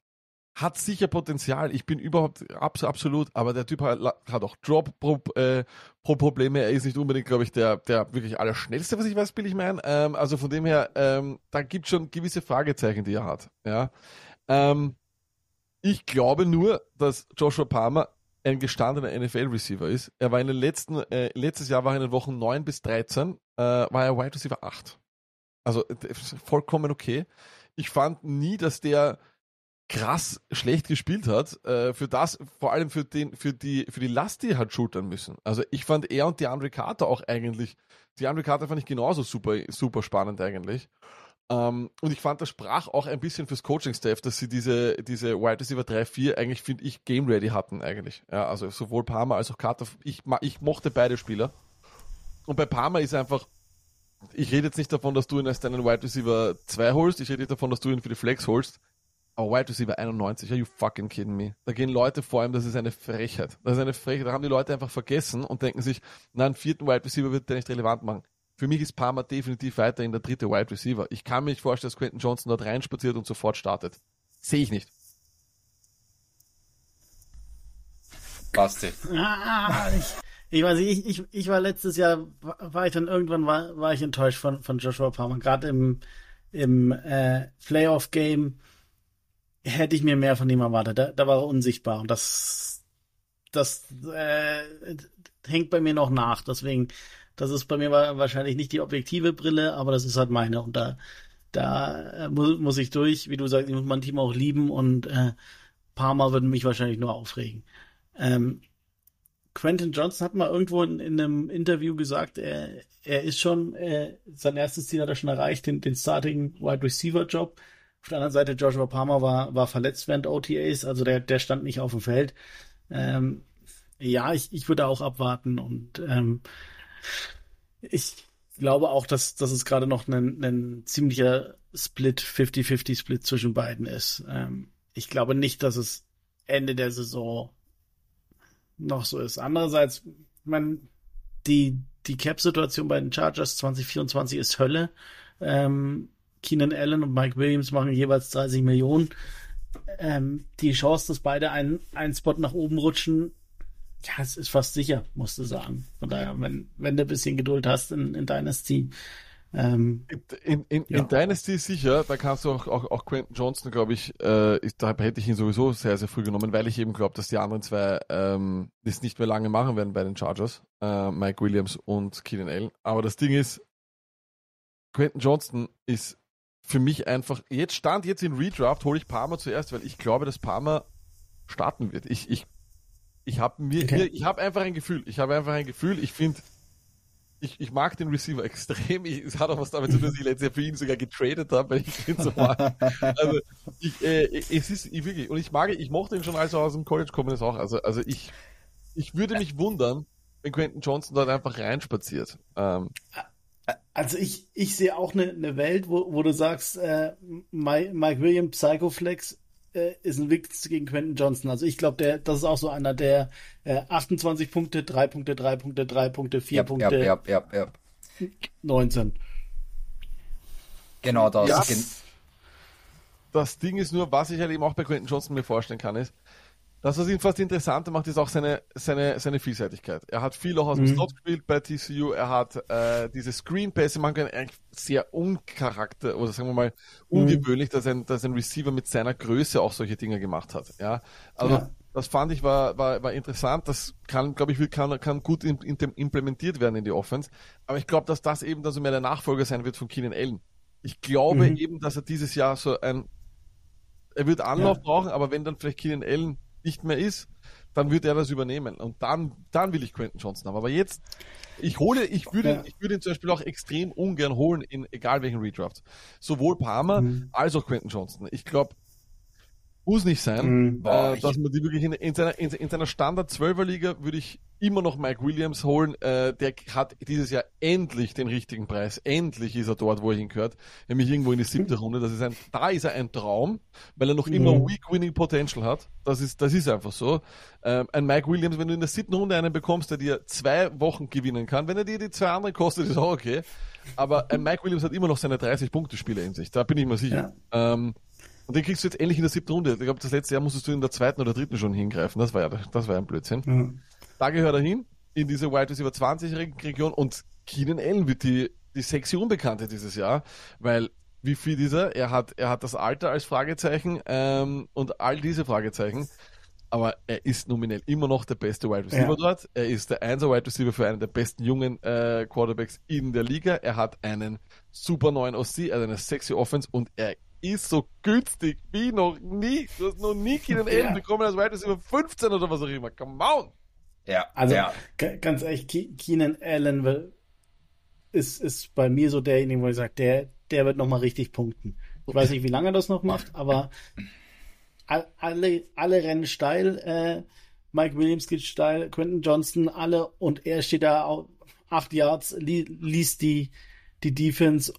hat sicher Potenzial. Ich bin überhaupt absolut, aber der Typ hat, hat auch Drop-Probleme. Äh, er ist nicht unbedingt, glaube ich, der, der wirklich allerschnellste, was ich weiß, will ich meinen. Ähm, also von dem her, ähm, da gibt schon gewisse Fragezeichen, die er hat. Ja. Ähm, ich glaube nur, dass Joshua Palmer ein gestandener NFL-Receiver ist. Er war in den letzten, äh, letztes Jahr war er in den Wochen 9 bis 13, äh, war er Wide Receiver 8. Also vollkommen okay. Ich fand nie, dass der krass schlecht gespielt hat, äh, für das, vor allem für den, für die, für die Last, die er hat schultern müssen. Also ich fand er und die Andre Carter auch eigentlich, die Andre Carter fand ich genauso super, super spannend eigentlich. Ähm, und ich fand, das sprach auch ein bisschen fürs Coaching-Staff, dass sie diese, diese Wide Receiver 3-4 eigentlich, finde ich, game ready hatten eigentlich. Ja, also sowohl Palmer als auch Carter. Ich, ich mochte beide Spieler. Und bei Palmer ist einfach, ich rede jetzt nicht davon, dass du ihn als deinen Wide Receiver 2 holst, ich rede davon, dass du ihn für die Flex holst. Aber Wide Receiver 91, are you fucking kidding me? Da gehen Leute vor allem, das ist eine Frechheit. Das ist eine Frechheit. Da haben die Leute einfach vergessen und denken sich, na, einen vierten Wide Receiver wird der nicht relevant machen. Für mich ist Palmer definitiv weiter in der dritte Wide Receiver. Ich kann mir nicht vorstellen, dass Quentin Johnson dort reinspaziert und sofort startet. Sehe ich nicht. Basti. Ah, ich, ich weiß nicht, ich, ich, ich war letztes Jahr, war ich dann irgendwann, war, war ich enttäuscht von, von Joshua Palmer. Gerade im, im äh, Playoff-Game hätte ich mir mehr von ihm erwartet. Da, da war er unsichtbar und das, das äh, hängt bei mir noch nach. Deswegen, das ist bei mir wahrscheinlich nicht die objektive Brille, aber das ist halt meine und da, da äh, muss, muss ich durch. Wie du sagst, ich muss mein Team auch lieben und äh, Parma würden mich wahrscheinlich nur aufregen. Ähm, Quentin Johnson hat mal irgendwo in, in einem Interview gesagt, er, er ist schon, äh, sein erstes Ziel hat er schon erreicht, den, den Starting Wide Receiver Job. Auf der anderen Seite, Joshua Palmer war, war verletzt während OTAs, also der, der stand nicht auf dem Feld. Ähm, ja, ich, ich würde auch abwarten und ähm, ich glaube auch, dass, dass es gerade noch ein, ein ziemlicher Split, 50-50-Split zwischen beiden ist. Ähm, ich glaube nicht, dass es Ende der Saison noch so ist. Andererseits, man, die, die Cap-Situation bei den Chargers 2024 ist Hölle. Ähm, Keenan Allen und Mike Williams machen jeweils 30 Millionen. Ähm, die Chance, dass beide einen, einen Spot nach oben rutschen, ja, es ist fast sicher, musst du sagen. Von daher, wenn, wenn du ein bisschen Geduld hast in, in Dynasty. Ähm, in, in, ja. in Dynasty sicher, da kannst du auch, auch, auch Quentin Johnson, glaube ich, äh, ich, da hätte ich ihn sowieso sehr, sehr früh genommen, weil ich eben glaube, dass die anderen zwei ähm, das nicht mehr lange machen werden bei den Chargers, äh, Mike Williams und Keenan Allen. Aber das Ding ist, Quentin Johnston ist für mich einfach, jetzt stand jetzt in Redraft, hole ich Palmer zuerst, weil ich glaube, dass Palmer starten wird. Ich, ich, ich habe mir, okay. ich habe einfach ein Gefühl. Ich habe einfach ein Gefühl. Ich finde, ich, ich mag den Receiver <laughs> extrem. Ich, es hat auch was damit zu tun, dass ich letztes Jahr für ihn sogar getradet habe, weil ich ihn so mag. <laughs> Also, ich, äh, es ist ich wirklich, und ich mag, ich mochte ihn schon, als er aus dem College kommen ist auch. Also, also ich, ich würde mich wundern, wenn Quentin Johnson dort einfach reinspaziert. Ähm, also ich, ich sehe auch eine, eine Welt, wo, wo du sagst, äh, Mike, Mike Williams Psychoflex äh, ist ein Witz gegen Quentin Johnson. Also ich glaube, der, das ist auch so einer, der äh, 28 Punkte, 3 Punkte, 3 Punkte, 3 Punkte, 4 yep, Punkte, yep, yep, yep, 19. Genau das. Ja, das Ding ist nur, was ich halt eben auch bei Quentin Johnson mir vorstellen kann, ist, das, was ihn fast interessanter macht, ist auch seine, seine, seine Vielseitigkeit. Er hat viel auch aus dem mhm. Slot gespielt bei TCU, er hat äh, diese Screen-Pässe, man kann eigentlich sehr uncharakter, oder sagen wir mal, mhm. ungewöhnlich, mhm. dass, ein, dass ein Receiver mit seiner Größe auch solche Dinge gemacht hat. Ja, also ja. das fand ich war, war, war interessant, das kann, glaube ich, kann, kann gut in, in, implementiert werden in die Offense, aber ich glaube, dass das eben dann so mehr der Nachfolger sein wird von Keenan Allen. Ich glaube mhm. eben, dass er dieses Jahr so ein er wird Anlauf ja. brauchen, aber wenn dann vielleicht Keenan Allen nicht mehr ist, dann wird er das übernehmen. Und dann, dann will ich Quentin Johnson haben. Aber jetzt, ich hole, ich würde, ja. ich würde ihn zum Beispiel auch extrem ungern holen in egal welchen Redraft. Sowohl Palmer mhm. als auch Quentin Johnson. Ich glaube, muss nicht sein, mhm. äh, dass man die wirklich in, in seiner, in, in seiner Standard 12er Liga würde ich immer noch Mike Williams holen. Äh, der hat dieses Jahr endlich den richtigen Preis. Endlich ist er dort, wo er hingehört. Nämlich irgendwo in die siebte Runde. Das ist ein, da ist er ein Traum, weil er noch mhm. immer Weak Winning Potential hat. Das ist, das ist einfach so. Ähm, ein Mike Williams, wenn du in der siebten Runde einen bekommst, der dir zwei Wochen gewinnen kann, wenn er dir die zwei anderen kostet, ist auch okay. Aber ein Mike Williams hat immer noch seine 30 Punkte Spiele in sich. Da bin ich mir sicher. Ja. Ähm, und den kriegst du jetzt endlich in der siebten Runde. Ich glaube, das letzte Jahr musstest du in der zweiten oder dritten schon hingreifen. Das war ja, das war ja ein Blödsinn. Mhm. Da gehört er hin, in diese Wide Receiver 20 Region und Keenan Allen wird die, die sexy Unbekannte dieses Jahr, weil wie viel dieser? Er hat, er hat das Alter als Fragezeichen ähm, und all diese Fragezeichen. Aber er ist nominell immer noch der beste Wide Receiver ja. dort. Er ist der 1 Wide Receiver für einen der besten jungen äh, Quarterbacks in der Liga. Er hat einen super neuen OC, also eine sexy Offense und er ist so günstig wie noch nie. Du hast noch nie Keenan Allen ja. bekommen als Wide Receiver 15 oder was auch immer. Come on! Ja. Also ja. ganz ehrlich, Keenan Allen ist, ist bei mir so derjenige, wo ich sage, der, der wird nochmal richtig punkten. Ich weiß nicht, wie lange er das noch macht, aber alle, alle rennen steil. Äh, Mike Williams geht steil, Quentin Johnson, alle und er steht da auf acht Yards, li liest die, die Defense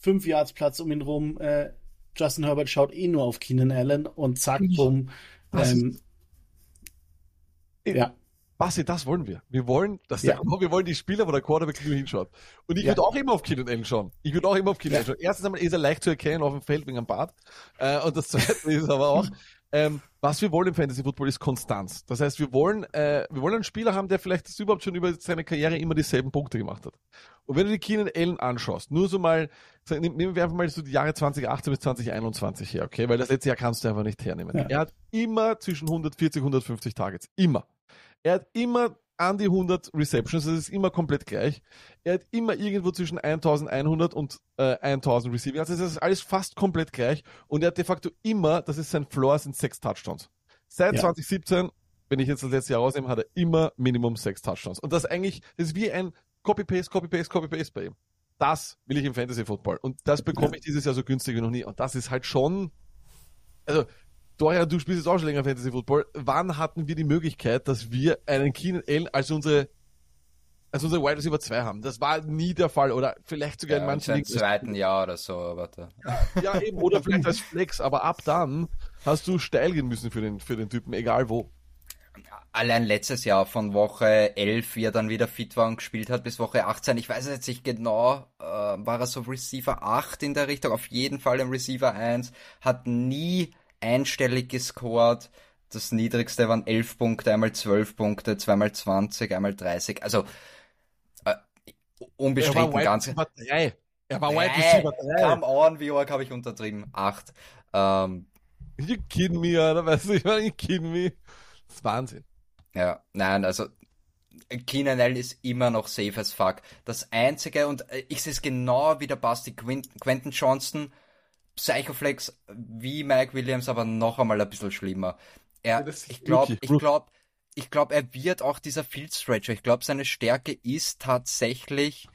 fünf Yards Platz um ihn rum. Äh, Justin Herbert schaut eh nur auf Keenan Allen und zack, bumm. Ähm, ja. Basti, das wollen wir. Wir wollen, dass ja. der, <laughs> wir wollen die Spieler, wo der Quarterback nur hinschaut. Und ich ja. würde auch immer auf Keenan Allen schauen. Ich würde auch immer auf Keenan ja. Allen schauen. Erstens einmal ist er leicht zu erkennen auf dem Feld wegen am Bart. Äh, und das <laughs> zweite ist aber auch, ähm, was wir wollen im Fantasy Football ist Konstanz. Das heißt, wir wollen, äh, wir wollen einen Spieler haben, der vielleicht das überhaupt schon über seine Karriere immer dieselben Punkte gemacht hat. Und wenn du die Keenan Allen anschaust, nur so mal, nehmen wir einfach mal so die Jahre 2018 bis 2021 her, okay? Weil das letzte Jahr kannst du einfach nicht hernehmen. Ja. Er hat immer zwischen 140 und 150 Targets. Immer. Er hat immer an die 100 Receptions, das ist immer komplett gleich. Er hat immer irgendwo zwischen 1100 und äh, 1000 Receiving, also das ist alles fast komplett gleich. Und er hat de facto immer, das ist sein Floor, sind sechs Touchdowns. Seit ja. 2017, wenn ich jetzt das letzte Jahr rausnehme, hat er immer Minimum sechs Touchdowns. Und das eigentlich, das ist wie ein Copy-Paste, Copy-Paste, Copy-Paste bei ihm. Das will ich im Fantasy-Football. Und das bekomme ich dieses Jahr so günstig wie noch nie. Und das ist halt schon, also Dorian, du spielst jetzt auch schon länger Fantasy Football. Wann hatten wir die Möglichkeit, dass wir einen Keenan Allen als unsere als unsere Wide Receiver 2 haben. Das war nie der Fall oder vielleicht sogar ja, in manchen Im zweiten Jahr oder so, warte. <laughs> Ja, eben, oder vielleicht als Flex, aber ab dann hast du steil gehen müssen für den, für den Typen, egal wo. Allein letztes Jahr von Woche 11, wie er dann wieder fit war und gespielt hat, bis Woche 18, ich weiß jetzt nicht genau, äh, war er so Receiver 8 in der Richtung, auf jeden Fall im Receiver 1, hat nie einstellig gescored. Das niedrigste waren 11 Punkte, einmal 12 Punkte, zweimal 20, einmal 30. Also äh, unbestritten er ganz. Drei. Er war Wide Receiver 3. Come on, wie arg habe ich untertrieben? 8. Ähm, you kidding me, oder? Weißt du, ich meine, you kidding me? Das ist Wahnsinn. Ja, nein, also Keenan Allen ist immer noch safe as fuck. Das einzige, und äh, ich sehe es genau wie der Basti Quentin Johnston, Psychoflex wie Mike Williams, aber noch einmal ein bisschen schlimmer. Er, ja, ich glaube, ich glaube, ich glaube, er wird auch dieser Field Stretcher. Ich glaube, seine Stärke ist tatsächlich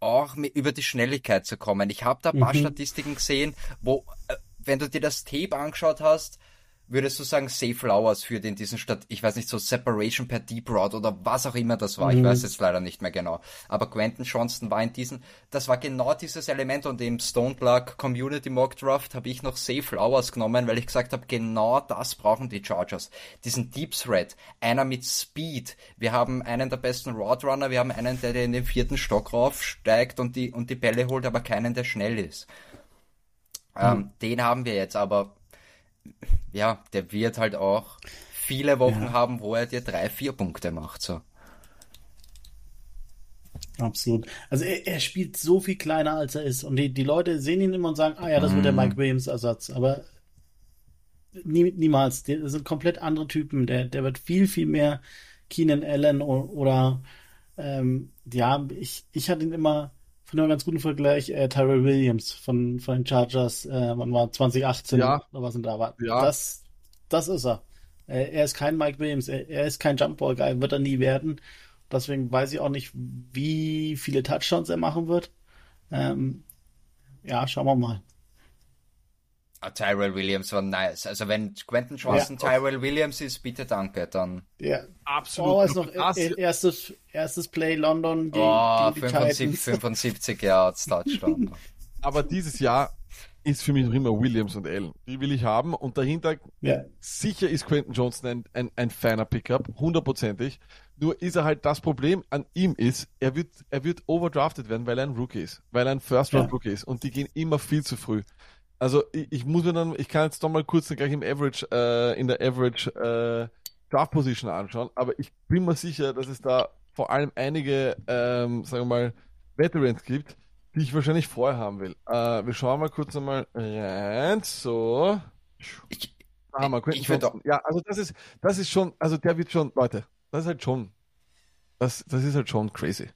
auch über die Schnelligkeit zu kommen. Ich habe da ein paar mhm. Statistiken gesehen, wo, äh, wenn du dir das Tape angeschaut hast, würdest du sagen, Safe Flowers führt in diesen Stadt, ich weiß nicht, so Separation per Deep Road oder was auch immer das war, mhm. ich weiß jetzt leider nicht mehr genau. Aber Quentin Johnston war in diesen, das war genau dieses Element und im Stone Plug Community Mock Draft habe ich noch Safe Flowers genommen, weil ich gesagt habe, genau das brauchen die Chargers. Diesen Deep Thread, einer mit Speed. Wir haben einen der besten Roadrunner, wir haben einen, der, der in den vierten Stock raufsteigt und die, und die Bälle holt, aber keinen, der schnell ist. Mhm. Ähm, den haben wir jetzt, aber ja, der wird halt auch viele Wochen ja. haben, wo er dir drei, vier Punkte macht. So. Absolut. Also er, er, spielt so viel kleiner, als er ist. Und die, die Leute sehen ihn immer und sagen, ah ja, das wird der mhm. Mike Williams-Ersatz. Aber nie, niemals. Das sind komplett andere Typen. Der, der wird viel, viel mehr Keenan Allen oder, oder ähm, ja, ich, ich hatte ihn immer finde einen ganz guten Vergleich, äh, Tyrell Williams von, von den Chargers, äh, wann war 2018 ja. oder was denn da war. Ja. Das, das ist er. Äh, er ist kein Mike Williams, er, er ist kein Jumpball-Guy, wird er nie werden. Deswegen weiß ich auch nicht, wie viele Touchdowns er machen wird. Ähm, ja, schauen wir mal. Ah, Tyrell Williams war nice. Also wenn Quentin Johnson ja. Tyrell Williams ist, bitte danke, dann. Ja, absolut. Oh, ist noch erstes, erstes Play London gegen, oh, gegen 75, 75 <laughs> <laughs> Yards Touchdown. Aber dieses Jahr ist für mich noch immer Williams und Allen. Die will ich haben und dahinter ja. sicher ist Quentin Johnson ein, ein, ein feiner Pickup, hundertprozentig. Nur ist er halt das Problem an ihm ist, er wird, er wird overdrafted werden, weil er ein Rookie ist, weil er ein First Round ja. Rookie ist und die gehen immer viel zu früh. Also ich, ich, muss mir dann, ich kann jetzt doch mal kurz gleich im Average, äh, in der Average äh, Draft Position anschauen, aber ich bin mir sicher, dass es da vor allem einige, ähm, sagen wir mal, Veterans gibt, die ich wahrscheinlich vorher haben will. Äh, wir schauen mal kurz einmal rein. So. Ich, da haben wir Quentin ich Johnson. Ja, also das ist, das ist schon, also der wird schon, Leute, das ist halt schon, das, das ist halt schon crazy.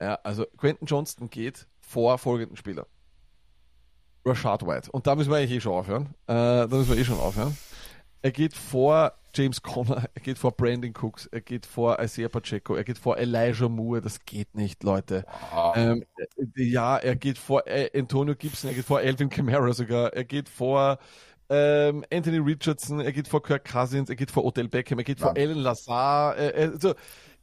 Ja, also Quentin Johnston geht vor folgenden Spieler. Rashad White. Und da müssen wir eigentlich eh schon aufhören. Äh, da müssen wir eh schon aufhören. Er geht vor James Conner, er geht vor Brandon Cooks, er geht vor Isaiah Pacheco, er geht vor Elijah Moore, das geht nicht, Leute. Wow. Ähm, ja, er geht vor äh, Antonio Gibson, er geht vor Alvin Kamara sogar, er geht vor ähm, Anthony Richardson, er geht vor Kirk Cousins, er geht vor Odell Beckham, er geht vor Alan Lazar. Äh, also,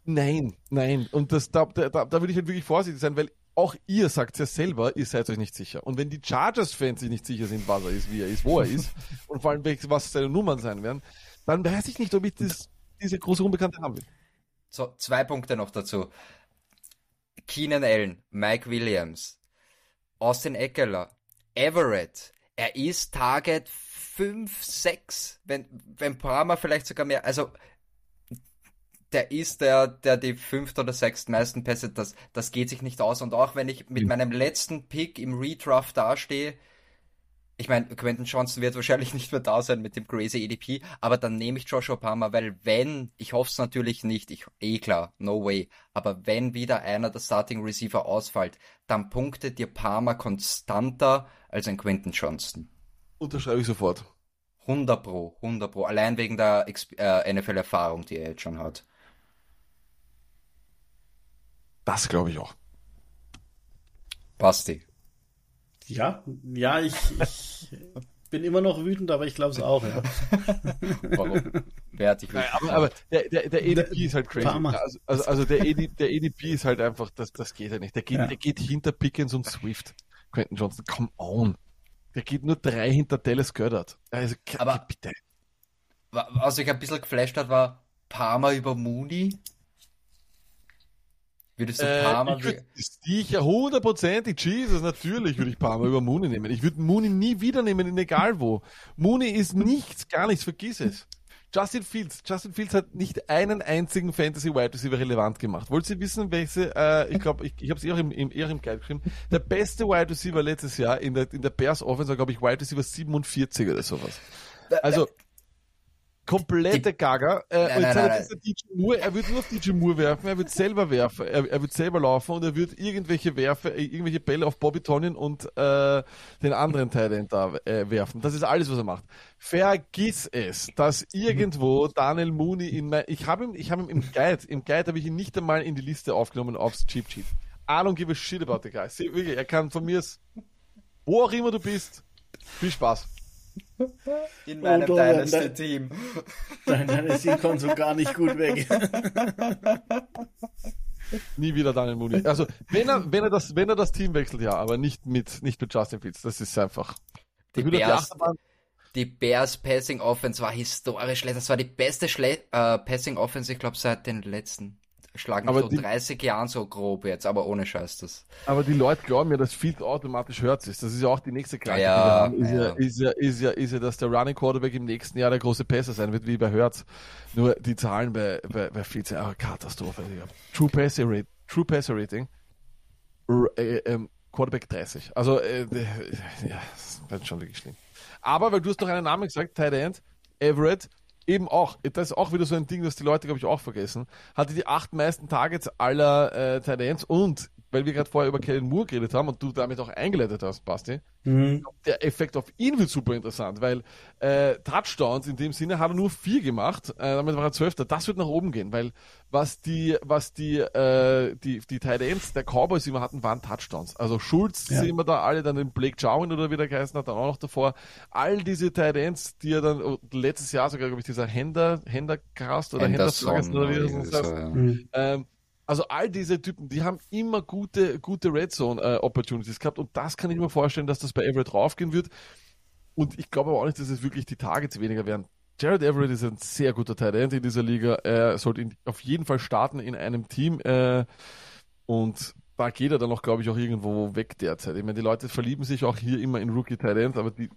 nein, nein. Und das, da, da, da würde ich halt wirklich vorsichtig sein, weil auch ihr sagt ja selber, ihr seid euch nicht sicher. Und wenn die Chargers-Fans sich nicht sicher sind, was er ist, wie er ist, wo er ist, <laughs> und vor allem, was seine Nummern sein werden, dann weiß ich nicht, ob ich das, diese große Unbekannte haben will. So, zwei Punkte noch dazu. Keenan Allen, Mike Williams, Austin Eckler, Everett, er ist Target 5, 6, wenn, wenn Brahma vielleicht sogar mehr, also der ist der, der die fünfte oder sechst meisten Pässe, das, das geht sich nicht aus. Und auch wenn ich mit mhm. meinem letzten Pick im Redraft dastehe, ich meine, Quentin Johnson wird <laughs> wahrscheinlich nicht mehr da sein mit dem crazy EDP, aber dann nehme ich Joshua Palmer, weil wenn, ich hoffe es natürlich nicht, ich, eh klar, no way, aber wenn wieder einer der Starting Receiver ausfällt, dann punktet dir Palmer konstanter als ein Quentin Johnson. Unterschreibe ich sofort. 100 pro, 100 pro, allein wegen der äh, NFL-Erfahrung, die er jetzt schon hat. Das glaube ich auch. Basti. Ja, ja, ich, ich <laughs> bin immer noch wütend, aber ich glaube es auch, ja. <laughs> Warum? Wer hat dich Nein, aber, aber der, der, der EDP ist halt crazy. Also, also, also der, ED, der EDP ist halt einfach, das, das geht ja nicht. Der geht, ja. der geht hinter Pickens und Swift. Quentin Johnson, come on. Der geht nur drei hinter Dallas Goddard. Also, aber bitte. Was ich ein bisschen geflasht hat, war Parma über Mooney. Würdest du Parma... Äh, ich würde sicher, hundertprozentig, Jesus, natürlich würde ich Parma über Mooney nehmen. Ich würde Mooney nie wieder nehmen, egal wo. Mooney ist nichts, gar nichts, vergiss es. Justin Fields. Justin Fields hat nicht einen einzigen Fantasy Wide Receiver relevant gemacht. Wollt ihr wissen, welche, äh, ich glaube, ich, ich habe es eher im, im, eher im Guide geschrieben, der beste Wide Receiver letztes Jahr in der, in der Bears Offense war, glaube ich, Wide Receiver 47 oder sowas. Also, komplette Gaga. Äh, nein, nein, nein, Moore, er wird nur auf DJ Moore werfen, er wird selber werfen, er, er wird selber laufen und er wird irgendwelche Werfe, äh, irgendwelche Bälle auf Bobby Tonin und äh, den anderen Teil da äh, werfen. Das ist alles, was er macht. Vergiss es, dass irgendwo Daniel Mooney in mein, ich habe ihn, ich habe ihn im Guide, im Guide habe ich ihn nicht einmal in die Liste aufgenommen aufs Cheap Cheat. I don't give a shit about the guy. Wirklich, er kann von mir, wo auch immer du bist, viel Spaß. In meinem oh, Dynasty-Team. Dein Dynasty kommt so gar nicht gut weg. <laughs> Nie wieder Daniel Mooney. Also, wenn er, wenn er das, wenn er das Team wechselt, ja, aber nicht mit, nicht mit Justin Fields. Das ist einfach. Die Bears, die Bears Passing Offense war historisch schlecht. Das war die beste Schle äh, Passing Offense, ich glaube, seit den letzten schlagen aber so die, 30 Jahren so grob jetzt, aber ohne Scheiß das. Aber die Leute glauben ja, dass Fields automatisch hört ist. Das ist ja auch die nächste Krankheit, ja, die wir haben. Ist ja. Ja, ist, ja, ist, ja, ist ja, dass der Running Quarterback im nächsten Jahr der große Passer sein wird, wie bei Hurts. Nur die Zahlen bei, bei, bei Fields sind eine Katastrophe. True Passer Rating, True Passer Rating, äh, ähm, Quarterback 30. Also, äh, ja, das wird schon wirklich schlimm. Aber, weil du hast noch einen Namen gesagt, Tight End, Everett, eben auch, das ist auch wieder so ein Ding, das die Leute, glaube ich, auch vergessen, hatte die acht meisten Targets aller äh, Tight und weil wir gerade vorher über Kellen Moore geredet haben und du damit auch eingeleitet hast, Basti, mhm. der Effekt auf ihn wird super interessant, weil äh, Touchdowns in dem Sinne hat er nur vier gemacht, äh, damit war er Zwölfter. Das wird nach oben gehen, weil was die, was die, äh, die, die Tight Ends der Cowboys immer hatten, waren Touchdowns. Also Schulz ja. sehen wir da alle, dann den Blake Jarwin oder wie der geheißen hat, dann auch noch davor. All diese Tight Ends, die er dann letztes Jahr sogar, glaube ich, dieser Hender, Hendercast oder Henderson oder wie das heißt. Ja. Mhm. Ähm, also all diese Typen, die haben immer gute, gute Red Zone äh, Opportunities gehabt und das kann ich mir vorstellen, dass das bei Everett raufgehen wird. Und ich glaube aber auch nicht, dass es wirklich die Targets weniger werden. Jared Everett ist ein sehr guter Tight in dieser Liga. Er sollte in, auf jeden Fall starten in einem Team. Äh, und da geht er dann auch, glaube ich, auch irgendwo weg derzeit. Ich meine, die Leute verlieben sich auch hier immer in Rookie Tight aber die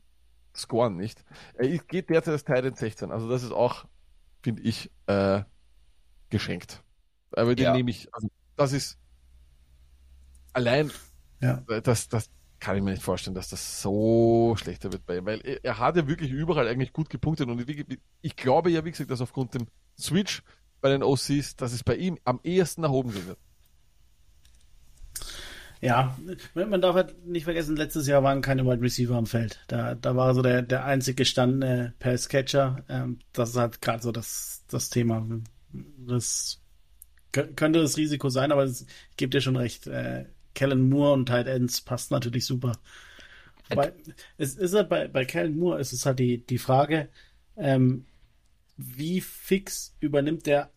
scoren nicht. Er geht derzeit als Tight End 16. Also das ist auch, finde ich, äh, geschenkt. Aber den ja. nehme ich, also das ist allein, ja. das, das kann ich mir nicht vorstellen, dass das so schlechter wird bei ihm, weil er, hat ja wirklich überall eigentlich gut gepunktet und ich, glaube ja, wie gesagt, dass aufgrund dem Switch bei den OCs, dass es bei ihm am ehesten nach oben gehen wird. Ja, man darf halt nicht vergessen, letztes Jahr waren keine Wide Receiver am Feld. Da, da war so der, der einzig gestandene Pass-Catcher. Ähm, das ist halt gerade so das, das Thema. Das könnte das Risiko sein, aber ich gebe dir schon recht. Äh, Kellen Moore und Tight Ends passt natürlich super. Bei, es ist halt bei, bei Kellen Moore ist es halt die, die Frage, ähm, wie fix übernimmt der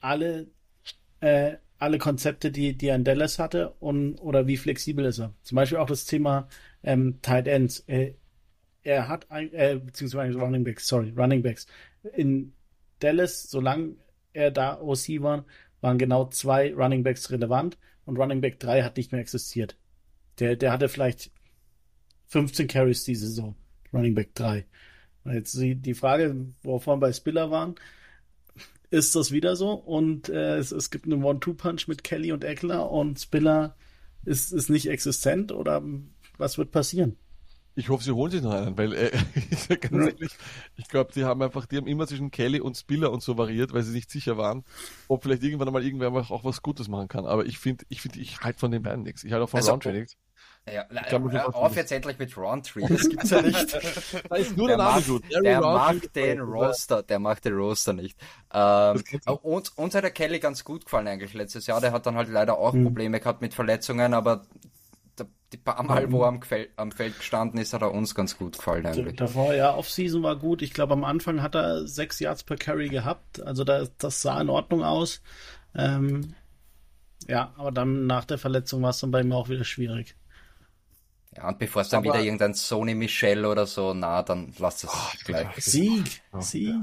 alle, äh, alle Konzepte, die, die er in Dallas hatte und, oder wie flexibel ist er? Zum Beispiel auch das Thema ähm, Tight Ends. Äh, er hat ein, äh, beziehungsweise Running Backs, sorry, Running Backs. In Dallas, solange er da OC war, waren genau zwei Running Backs relevant und Running Back 3 hat nicht mehr existiert. Der, der hatte vielleicht 15 Carries diese Saison, Running Back 3. Und jetzt die, Frage, wovon bei Spiller waren, ist das wieder so? Und äh, es, es gibt einen One-Two-Punch mit Kelly und Eckler und Spiller ist, ist nicht existent oder was wird passieren? Ich hoffe, sie holen sich noch einen, weil äh, <laughs> ehrlich, ich glaube, die haben einfach, die haben immer zwischen Kelly und Spiller und so variiert, weil sie nicht sicher waren, ob vielleicht irgendwann mal irgendwer auch was Gutes machen kann. Aber ich finde, ich finde, ich halte von den beiden nichts. Ich halte auch von also, Roundtree nichts. Ja, glaub, hör auf jetzt endlich mit Roundtree, <laughs> das gibt's ja nicht. <laughs> da ist nur der, der Name gut. Der macht den Roster, der macht den Roster nicht. Ähm, uns, uns hat der Kelly ganz gut gefallen eigentlich letztes Jahr. Der hat dann halt leider auch hm. Probleme gehabt mit Verletzungen, aber die paar Mal, wo er am, am, Feld gestanden ist, hat er uns ganz gut gefallen eigentlich. Davor, ja, Offseason war gut. Ich glaube, am Anfang hat er sechs Yards per Carry gehabt. Also da, das sah in Ordnung aus. Ähm, ja, aber dann nach der Verletzung war es dann bei ihm auch wieder schwierig. Ja, und bevor es dann aber, wieder irgendein Sony Michel oder so, na, dann lass es oh, gleich. Sieg, Sieg.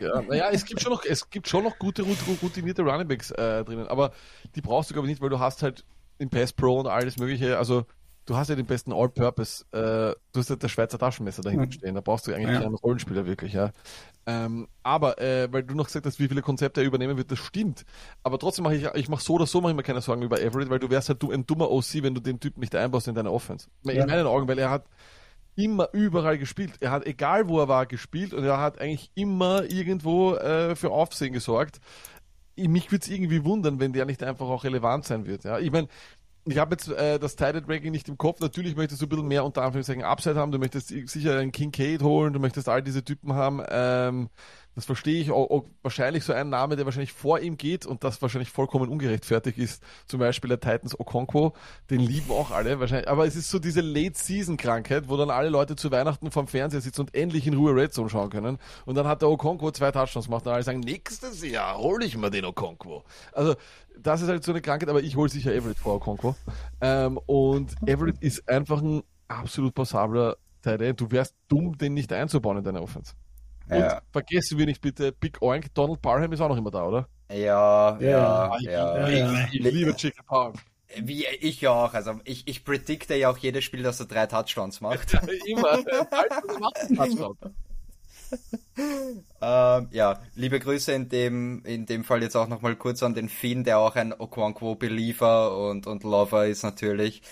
ja, naja, es gibt schon noch, es gibt schon noch gute, routinierte Runningbacks äh, drinnen, aber die brauchst du glaube ich nicht, weil du hast halt im Pass Pro und alles mögliche. Also du hast ja den besten All-Purpose, äh, du hast ja das Schweizer Taschenmesser dahinter stehen, da brauchst du eigentlich ja. keinen Rollenspieler wirklich, ja. Ähm, aber, äh, weil du noch gesagt hast, wie viele Konzepte er übernehmen wird, das stimmt. Aber trotzdem mache ich, ich mache so oder so mache ich mir keine Sorgen über Everett, weil du wärst halt ein dummer OC, wenn du den Typen nicht einbaust in deine Offense. In ja. meinen Augen, weil er hat immer überall gespielt. Er hat, egal wo er war, gespielt und er hat eigentlich immer irgendwo äh, für Aufsehen gesorgt mich würde es irgendwie wundern, wenn der nicht einfach auch relevant sein wird. Ja, ich meine, ich habe jetzt äh, das Title Ranking nicht im Kopf. Natürlich möchtest du ein bisschen mehr unter Anführungszeichen Upside haben. Du möchtest sicher einen King Kate holen. Du möchtest all diese Typen haben. Ähm, Das verstehe ich auch, auch, wahrscheinlich so ein Name, der wahrscheinlich vor ihm geht und das wahrscheinlich vollkommen ungerechtfertigt ist. Zum Beispiel der Titans Okonkwo, den lieben auch alle wahrscheinlich. Aber es ist so diese Late-Season-Krankheit, wo dann alle Leute zu Weihnachten vom Fernseher sitzen und endlich in Ruhe Red Zone schauen können. Und dann hat der Okonkwo zwei Touchdowns gemacht und alle sagen, nächstes Jahr hole ich mir den Okonkwo. Also das ist halt so eine Krankheit, aber ich hole sicher Everett vor Okonkwo. Ähm, und Everett ist einfach ein absolut passabler Teil. Du wärst dumm, den nicht einzubauen in deine Offense. Und ja. vergessen wir nicht bitte, Big Oink, Donald Parham ist auch noch immer da, oder? Ja, ja, ja. ja. Ich, ich, liebe Chicken Parham. Wie ich auch, also ich, ich predikte ja auch jedes Spiel, dass er drei Touchdowns macht. <laughs> immer. Touchdowns <laughs> ähm, ja, liebe Grüße in dem, in dem Fall jetzt auch nochmal kurz an den Finn, der auch ein Okonkwo-Believer und, und Lover ist natürlich.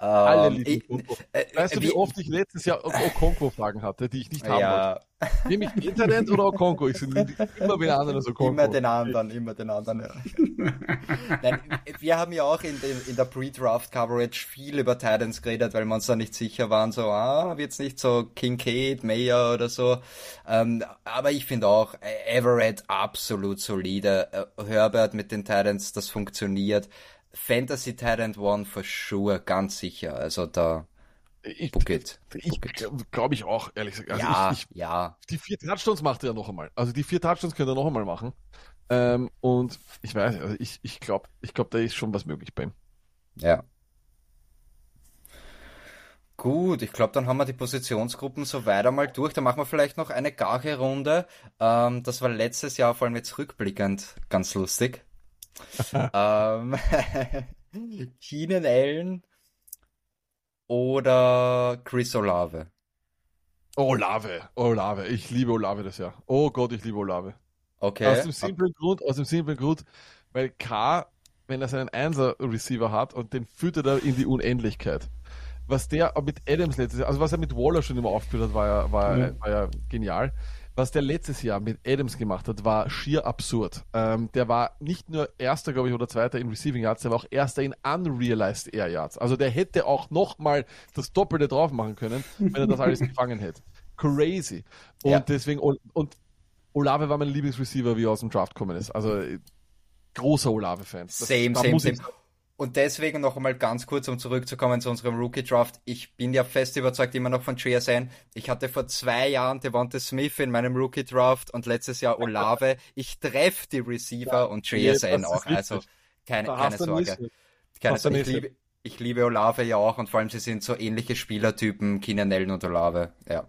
Ähm, Alle lieben ich, äh, Weißt du, wie, wie, oft ich letztes Jahr Okonkwo-Fragen hatte, die ich nicht haben ja. wollte? Nehme ich Internet oder Okonko? Ich immer den anderen als Okonko. Immer den anderen, immer den anderen, ja. Nein, wir haben ja auch in, den, in der Pre-Draft-Coverage viel über Titans geredet, weil wir uns da nicht sicher waren, so, ah, wird's nicht so Kincaid, Mayer oder so. Ähm, aber ich finde auch, äh, Everett absolut solide. Äh, Herbert mit den Titans, das funktioniert. Fantasy Titan One for sure, ganz sicher. Also da ich, Bucket. Ich glaube ich auch, ehrlich gesagt. Also ja, ich, ich, ja. Die vier Touchdowns macht er ja noch einmal. Also die vier Touchdowns könnte er noch einmal machen. Ähm, und ich weiß, also ich, ich glaube, ich glaube, da ist schon was möglich bei ihm. Ja. Gut, ich glaube, dann haben wir die Positionsgruppen so weit einmal durch. Dann machen wir vielleicht noch eine gare Runde. Ähm, das war letztes Jahr, vor allem jetzt rückblickend, ganz lustig. <laughs> ähm, <laughs> Keenan Allen oder Chris Olave? Olave, Olave. Ich liebe Olave das Jahr. Oh Gott, ich liebe Olave. Okay. Aus dem simplen Grund, aus dem simplen Grund, weil K, wenn er seinen Einser-Receiver hat und den führt er in die Unendlichkeit. Was der mit Adams letztes Jahr, also was er mit Waller schon immer aufgeführt hat, war ja, war, ja. war ja genial. Was der letztes Jahr mit Adams gemacht hat, war schier absurd. Ähm, der war nicht nur Erster, glaube ich, oder Zweiter in Receiving Yards, der war auch Erster in Unrealized Air Yards. Also der hätte auch nochmal das Doppelte drauf machen können, wenn er das alles <laughs> gefangen hätte. Crazy. Und ja. deswegen, und Olave war mein Lieblingsreceiver, wie er aus dem Draft gekommen ist. Also großer Olave-Fan. Same, same, same. Und deswegen noch einmal ganz kurz, um zurückzukommen zu unserem Rookie-Draft. Ich bin ja fest überzeugt immer noch von JSN. Ich hatte vor zwei Jahren Devonta Smith in meinem Rookie-Draft und letztes Jahr Olave. Ich treffe die Receiver ja, und JSN auch. Also keine, keine Sorge. Keine Sorge. Ich liebe, ich liebe Olave ja auch und vor allem sie sind so ähnliche Spielertypen, Keenan Allen und Olave. Ja.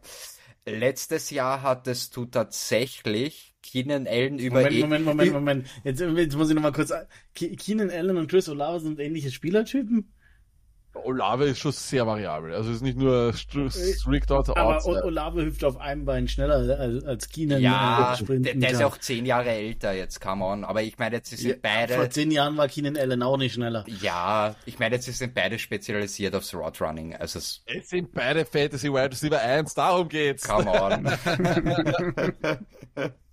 Letztes Jahr hattest du tatsächlich Keenan Allen über Moment, e Moment, Moment, Moment. Jetzt, jetzt muss ich nochmal kurz. Keenan Allen und Chris Olave sind ähnliche Spielertypen? Olave ist schon sehr variabel. Also ist nicht nur strict out Aber outside. Olave hüpft auf einem Bein schneller als, als Keenan. Ja, der, der ist ja auch zehn Jahre älter jetzt, come on. Aber ich meine, jetzt sind ja, beide. Vor zehn Jahren war Keenan Allen auch nicht schneller. Ja, ich meine, jetzt sind beide spezialisiert aufs Road Running. Also es, jetzt sind beide Fantasy Wide Receiver 1, darum geht's. Come on. <laughs> <laughs>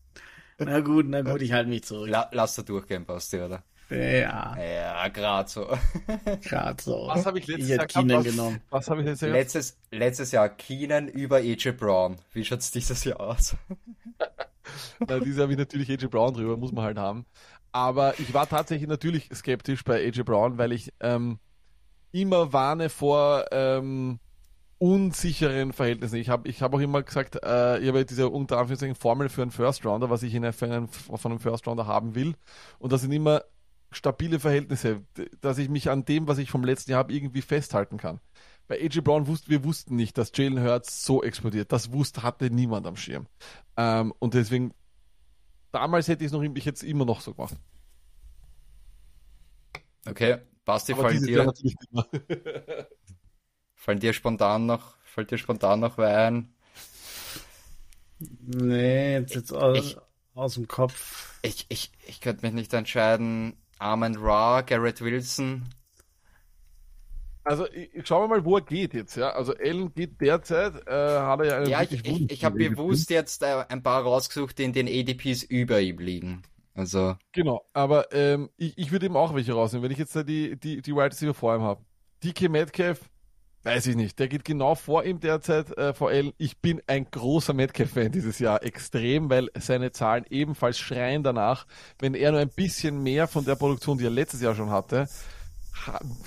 Na gut, na gut, ich halte mich zurück. La, lass da durchgehen, Basti, oder? Ja. Ja, gerade so. <laughs> Gerade so. Was habe ich letztes ich Jahr Keenan was, genommen? Was habe ich letztes Jahr? Letztes, letztes Jahr Keenan über AJ Brown. Wie schaut's dieses Jahr aus? <laughs> Na, dieses Jahr habe ich natürlich AJ Brown drüber, muss man halt haben. Aber ich war tatsächlich natürlich skeptisch bei AJ Brown, weil ich ähm, immer warne vor ähm, unsicheren Verhältnissen. Ich habe ich hab auch immer gesagt, äh, ich habe diese unter Anführungszeichen Formel für einen First Rounder, was ich in einen, von einem First Rounder haben will. Und das sind immer stabile Verhältnisse, dass ich mich an dem, was ich vom letzten Jahr habe, irgendwie festhalten kann. Bei AJ Brown wussten wir wussten nicht, dass Jalen Hurts so explodiert. Das wusste, hatte niemand am Schirm. Ähm, und deswegen, damals hätte ich es noch, ich es immer noch so gemacht. Okay, Basti, fallen dir, <laughs> Fallen dir spontan noch, fällt dir spontan noch wer ein? Nee, jetzt, jetzt aus, ich, aus dem Kopf. Ich, ich, ich könnte mich nicht entscheiden. Armin Ra, Garrett Wilson. Also ich, schauen wir mal, wo er geht jetzt. Ja, also Allen geht derzeit, äh, hat er ja einen Ja, ich, ich, ich habe bewusst jetzt äh, ein paar rausgesucht, die in den ADPs über ihm liegen. Also genau, aber ähm, ich, ich würde eben auch welche rausnehmen, wenn ich jetzt da die die die Wide Receiver vor ihm habe. DK Metcalf Weiß ich nicht. Der geht genau vor ihm derzeit, äh, VL. Ich bin ein großer Metcalf-Fan dieses Jahr. Extrem, weil seine Zahlen ebenfalls schreien danach. Wenn er nur ein bisschen mehr von der Produktion, die er letztes Jahr schon hatte,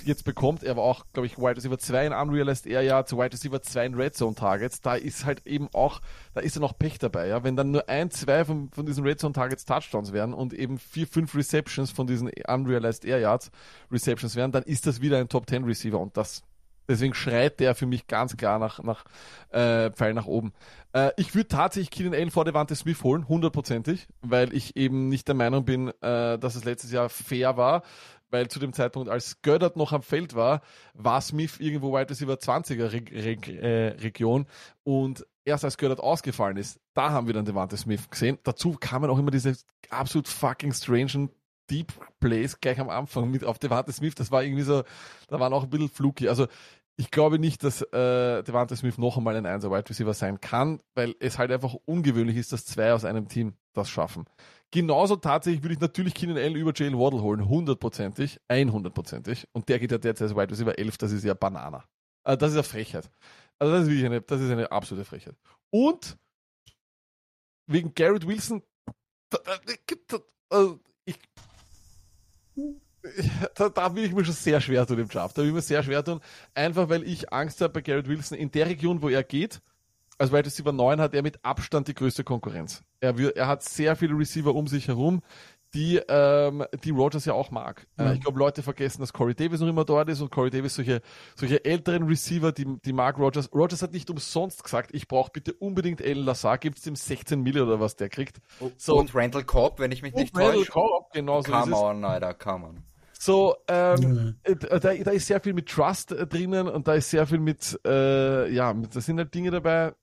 jetzt bekommt, er war auch, glaube ich, Wide Receiver 2 in Unrealized Air ja zu Wide Receiver 2 in Red Zone Targets, da ist halt eben auch, da ist ja noch Pech dabei, ja. Wenn dann nur ein, zwei von, von diesen Red Zone Targets Touchdowns werden und eben vier, fünf Receptions von diesen Unrealized Air Yards Receptions werden, dann ist das wieder ein Top 10 Receiver und das Deswegen schreit der für mich ganz klar nach, nach äh, Pfeil nach oben. Äh, ich würde tatsächlich Keenan Allen vor Devante Smith holen, hundertprozentig, weil ich eben nicht der Meinung bin, äh, dass es letztes Jahr fair war weil zu dem Zeitpunkt, als Göttert noch am Feld war, war Smith irgendwo weit über 20er Re Re äh, Region und erst als Göttert ausgefallen ist, da haben wir dann Devante Smith gesehen. Dazu kamen auch immer diese absolut fucking strange Deep Plays gleich am Anfang mit auf Devante Smith. Das war irgendwie so, da waren auch ein bisschen fluky. Also ich glaube nicht, dass äh, Devante Smith noch einmal ein 1 Wide Receiver sein kann, weil es halt einfach ungewöhnlich ist, dass zwei aus einem Team das schaffen. Genauso tatsächlich würde ich natürlich Keenan Allen über Jalen Waddle holen, hundertprozentig, einhundertprozentig. Und der geht ja derzeit als Wide Receiver 11, das ist ja Banana. Also das ist ja Frechheit. Also das ist wirklich eine, das ist eine absolute Frechheit. Und wegen Garrett Wilson, also ich, da, da will ich mir schon sehr schwer tun im Draft. Da will ich mir sehr schwer tun, einfach weil ich Angst habe bei Garrett Wilson in der Region, wo er geht, als Wide Receiver 9 hat er mit Abstand die größte Konkurrenz. Er, er hat sehr viele Receiver um sich herum, die, ähm, die Rogers ja auch mag. Mhm. Äh, ich glaube, Leute vergessen, dass Corey Davis noch immer dort ist und Corey Davis solche, solche älteren Receiver, die, die mag Rogers. Rogers hat nicht umsonst gesagt, ich brauche bitte unbedingt Alan Lazar, gibt es dem 16 Millionen oder was der kriegt. So, und Randall Cobb, wenn ich mich nicht täusche. Randall Cobb, genau so Come on, Alter, come on. So, ähm, mhm. da, da ist sehr viel mit Trust drinnen und da ist sehr viel mit, äh, ja, da sind halt Dinge dabei,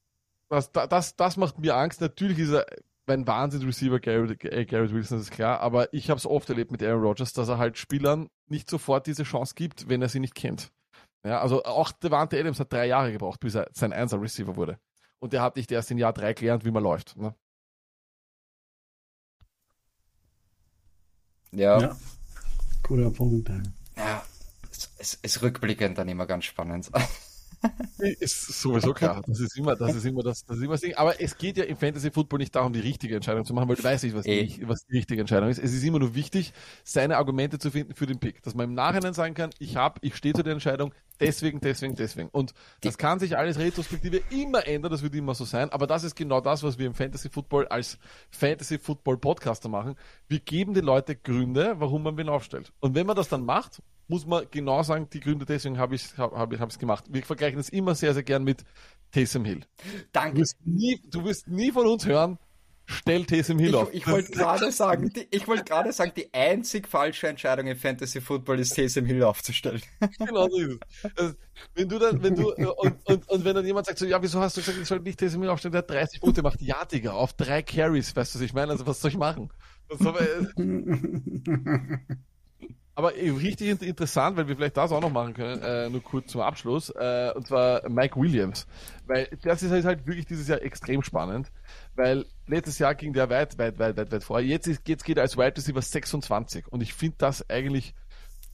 das, das, das macht mir Angst. Natürlich ist er ein Wahnsinns-Receiver, Garrett, äh, Garrett Wilson, das ist klar, aber ich habe es oft erlebt mit Aaron Rodgers, dass er halt Spielern nicht sofort diese Chance gibt, wenn er sie nicht kennt. Ja, also auch Devante Adams hat drei Jahre gebraucht, bis er sein Einser-Receiver wurde. Und der hat nicht erst in Jahr drei gelernt, wie man läuft. Ne? Ja. ja. Guter Punkt. Ja, es, es ist rückblickend dann immer ganz spannend. <laughs> ist sowieso klar. Das ist immer, das ist immer das, das ist immer das Ding. Aber es geht ja im Fantasy Football nicht darum, die richtige Entscheidung zu machen, weil du weißt nicht, was die, was die richtige Entscheidung ist. Es ist immer nur wichtig, seine Argumente zu finden für den Pick. Dass man im Nachhinein sagen kann, ich habe, ich stehe zu der Entscheidung, deswegen, deswegen, deswegen. Und das kann sich alles retrospektive immer ändern, das wird immer so sein. Aber das ist genau das, was wir im Fantasy Football als Fantasy Football Podcaster machen. Wir geben den Leuten Gründe, warum man wen aufstellt. Und wenn man das dann macht, muss man genau sagen, die Gründe, deswegen habe ich es hab, hab, gemacht. Wir vergleichen es immer sehr, sehr gern mit Taysom Hill. Danke. Du wirst nie, du wirst nie von uns hören, stell Taysom Hill ich, auf. Ich wollte gerade sagen, die, ich wollte gerade sagen, die einzig falsche Entscheidung im Fantasy Football ist Taysom Hill aufzustellen. Genau so ist es. Also, wenn du dann, wenn du, und, und, und wenn dann jemand sagt so, ja, wieso hast du gesagt, ich soll nicht Taysom Hill aufstellen, der hat 30 Punkte gemacht. Ja, Digga, auf drei Carries, weißt du, was ich meine? Also, was soll ich machen? Das soll, <laughs> aber richtig interessant, weil wir vielleicht das auch noch machen können, äh, nur kurz zum Abschluss, äh, und zwar Mike Williams. Weil das ist halt, wirklich dieses Jahr extrem spannend, weil letztes Jahr ging der weit, weit, weit, weit, weit vor. Jetzt, ist, jetzt geht er als Wide Receiver 26 und ich finde das eigentlich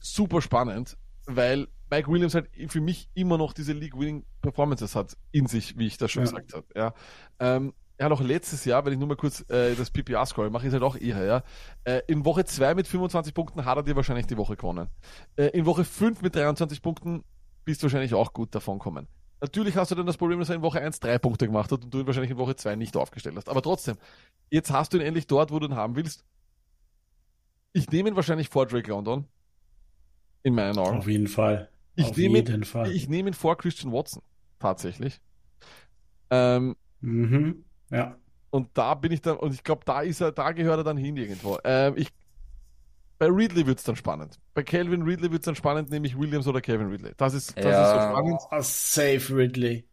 super spannend, weil Mike Williams halt für mich immer noch diese League-Winning Performances hat in sich, wie ich das schon ja. gesagt habe. Ja. Ähm, er hat auch letztes Jahr, wenn ich nur mal kurz äh, das PPA scroll mache, ist halt auch eher, ja. Äh, in Woche 2 mit 25 Punkten hat er dir wahrscheinlich die Woche gewonnen. Äh, in Woche 5 mit 23 Punkten bist du wahrscheinlich auch gut davon kommen. Natürlich hast du dann das Problem, dass er in Woche 1 drei Punkte gemacht hat und du ihn wahrscheinlich in Woche 2 nicht aufgestellt hast. Aber trotzdem, jetzt hast du ihn endlich dort, wo du ihn haben willst. Ich nehme ihn wahrscheinlich vor Drake London. In meinen Augen. Auf jeden Fall. Ich Auf nehme jeden ihn, Fall. Ich nehme ihn vor Christian Watson. Tatsächlich. Ähm, mhm. Ja. Und da bin ich dann, und ich glaube, da ist er, da gehört er dann hin irgendwo. Ähm, ich, bei Ridley wird es dann spannend. Bei Calvin Ridley wird es dann spannend, nämlich Williams oder Kevin Ridley. Das ist, das ja. ist so spannend. Oh, safe Ridley.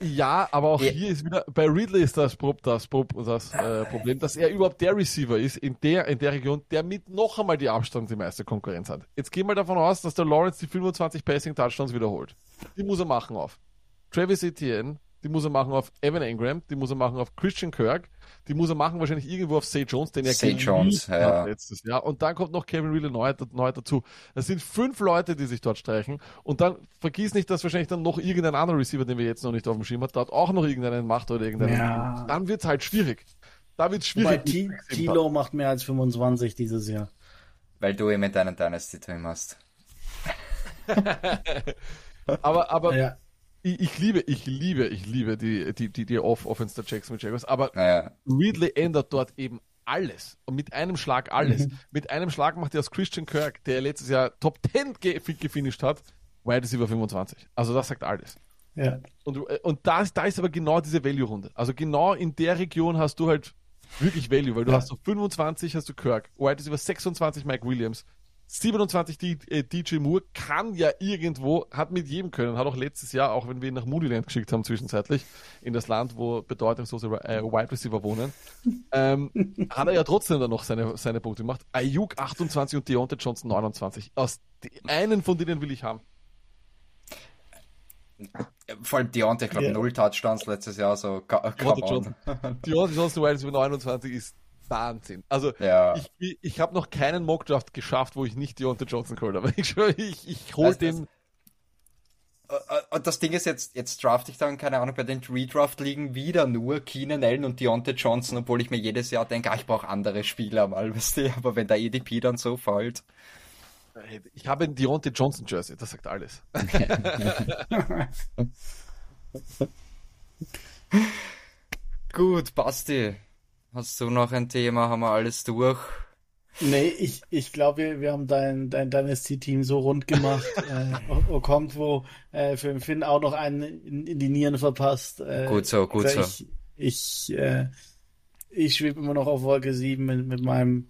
Ja, aber auch ja. hier ist wieder, bei Ridley ist das, das, das äh, Problem, dass er überhaupt der Receiver ist in der, in der Region, der mit noch einmal die Abstand die meiste Konkurrenz hat. Jetzt gehen wir davon aus, dass der Lawrence die 25 Passing Touchdowns wiederholt. Die muss er machen auf. Travis Etienne die muss er machen auf Evan Engram, die muss er machen auf Christian Kirk, die muss er machen wahrscheinlich irgendwo auf Say Jones, den er Say Jones, ja. letztes Jahr. Und dann kommt noch Kevin Wheeler neu, neu dazu. Das sind fünf Leute, die sich dort streichen. Und dann vergiss nicht, dass wahrscheinlich dann noch irgendein anderer Receiver, den wir jetzt noch nicht auf dem Schirm haben, dort auch noch irgendeinen macht oder irgendeinen. Ja. Dann wird's halt schwierig. Da wird's schwierig. Wobei Tilo macht mehr als 25 dieses Jahr. Weil du eben mit deinen Dynasty-Team hast. <laughs> aber, aber ja. Ich, ich, liebe, ich liebe, ich liebe die, die, die, die Off-Offense der Jacksonville Jaguars, aber ja. Ridley ändert dort eben alles. Und mit einem Schlag alles. Mhm. Mit einem Schlag macht er aus Christian Kirk, der letztes Jahr Top 10 ge gefinisht hat, Wide Receiver 25. Also das sagt alles. Ja. Und, und da, ist, da ist aber genau diese Value-Runde. Also genau in der Region hast du halt wirklich Value, weil du ja. hast so 25 hast du Kirk, Wide Receiver 26 Mike Williams, 27 DJ äh, Moore kann ja irgendwo, hat mit jedem können, hat auch letztes Jahr, auch wenn wir ihn nach Moodyland geschickt haben zwischenzeitlich, in das Land, wo bedeutungslose äh, Wide Receiver wohnen, ähm, <laughs> hat er ja trotzdem dann noch seine, seine Punkte gemacht. Ayuk 28 und Deontay Johnson 29. Aus die, einen von denen will ich haben. Vor allem Deontay, ich glaube, yeah. null Touchdowns letztes Jahr, so Deontay Johnson. Deontay Johnson Wide Receiver 29 ist Wahnsinn. Also ja. ich, ich habe noch keinen Mockdraft geschafft, wo ich nicht Deontay Johnson geholt habe. <laughs> Ich, ich, ich hole den. Äh, äh, und das Ding ist jetzt, jetzt draft ich dann, keine Ahnung, bei den Redraft liegen wieder nur Keenan Allen und Deontay Johnson, obwohl ich mir jedes Jahr denke, ah, ich brauche andere Spieler mal, <laughs> weißt du, aber wenn der EDP dann so fällt. Ich habe ein Deontay Johnson Jersey, das sagt alles. <laughs> Gut, Basti. Hast du noch ein Thema? Haben wir alles durch? Nee, ich, ich glaube, wir, wir haben dein, dein Dynasty-Team so rund gemacht. <laughs> äh, Okonkwo äh, für Finn auch noch einen in, in die Nieren verpasst. Äh, gut so, gut also so. Ich, ich, äh, ich schwebe immer noch auf Wolke 7 mit, mit meinem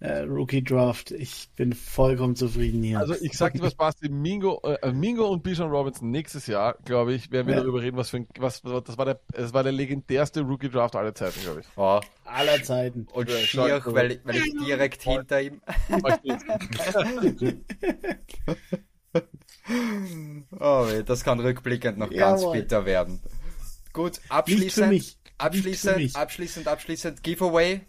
äh, Rookie Draft. Ich bin vollkommen zufrieden hier. Also ich sag dir was, Basti, Mingo, äh, Mingo und Bijan Robinson nächstes Jahr, glaube ich, werden wir ja. darüber reden, was für ein, was, das war der, das war der legendärste Rookie Draft aller Zeiten, glaube ich. Oh. Aller Zeiten. Und schier, weil, weil ich direkt hinter ihm. <laughs> oh, das kann rückblickend noch Jawohl. ganz bitter werden. Gut, abschließend, abschließend, abschließend, abschließend, Giveaway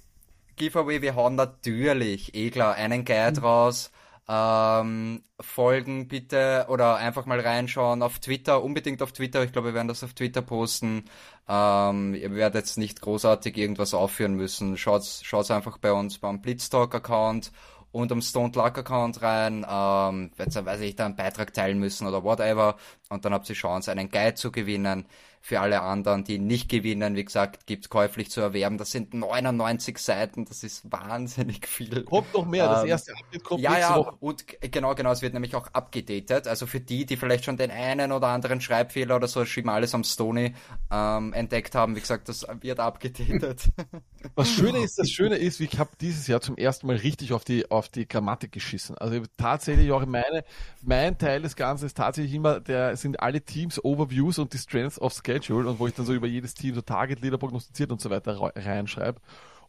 Giveaway, wir hauen natürlich, eh klar, einen Guide mhm. raus. Ähm, folgen bitte oder einfach mal reinschauen auf Twitter, unbedingt auf Twitter. Ich glaube, wir werden das auf Twitter posten. Ähm, ihr werdet jetzt nicht großartig irgendwas aufführen müssen. Schaut, schaut einfach bei uns beim Blitztalk-Account und am Stone Luck Account rein, ähm, jetzt weiß ich, da einen Beitrag teilen müssen oder whatever. Und dann habt ihr Chance, einen Guide zu gewinnen für alle anderen, die nicht gewinnen, wie gesagt, gibt's käuflich zu erwerben. Das sind 99 Seiten, das ist wahnsinnig viel. Kommt noch mehr, das ähm, erste Update kommt Ja, ja, Woche. und genau, genau, es wird nämlich auch abgedatet. Also für die, die vielleicht schon den einen oder anderen Schreibfehler oder so Schimales am Stony ähm, entdeckt haben, wie gesagt, das wird abgedatet. <laughs> Was Schöne ist, das <laughs> Schöne ist, ich habe dieses Jahr zum ersten Mal richtig auf die, auf die Grammatik geschissen. Also tatsächlich auch meine, mein Teil des Ganzen ist tatsächlich immer, der sind alle Teams Overviews und die Strengths of Schedule und wo ich dann so über jedes Team so Target Leader prognostiziert und so weiter reinschreibe.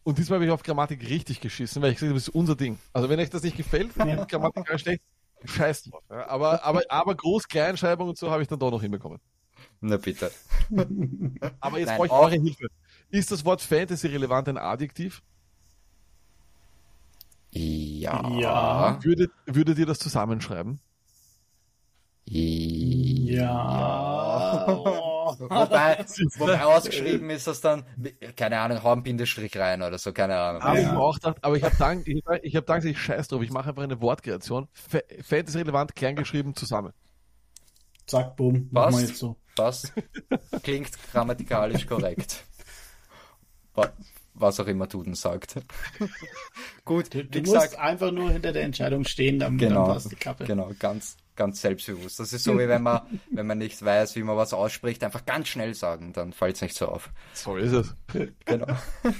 Und diesmal habe ich auf Grammatik richtig geschissen, weil ich gesagt habe, das ist unser Ding. Also wenn euch das nicht gefällt, ja. Grammatik schlecht, scheiß drauf. Ja. Aber, aber, aber Groß-Kleinschreibung und so habe ich dann doch noch hinbekommen. Na bitte. <laughs> aber jetzt brauche ich eure Hilfe. Ist das Wort Fantasy relevant ein Adjektiv? Ja. ja. Würdet, würdet ihr das zusammenschreiben? Ja. <laughs> <laughs> wobei, wobei ausgeschrieben ist das dann, keine Ahnung, hau einen Bindestrich rein oder so, keine Ahnung. Aber ja. ich auch gedacht, aber ich habe dann, ich, ich hab dann gesagt, ich scheiß drauf, ich mache einfach eine Wortkreation. Fantasy relevant, kleingeschrieben, zusammen. Zack, bumm, passt, jetzt so. Passt. Klingt grammatikalisch korrekt. Was auch immer Duden sagt. <laughs> Gut, du, du musst gesagt, einfach nur hinter der Entscheidung stehen, dann, genau, dann passt die Kappe. Genau, ganz, ganz selbstbewusst. Das ist so, wie wenn man, <laughs> wenn man nicht weiß, wie man was ausspricht, einfach ganz schnell sagen, dann fällt es nicht so auf. So ist es. <laughs> Genau.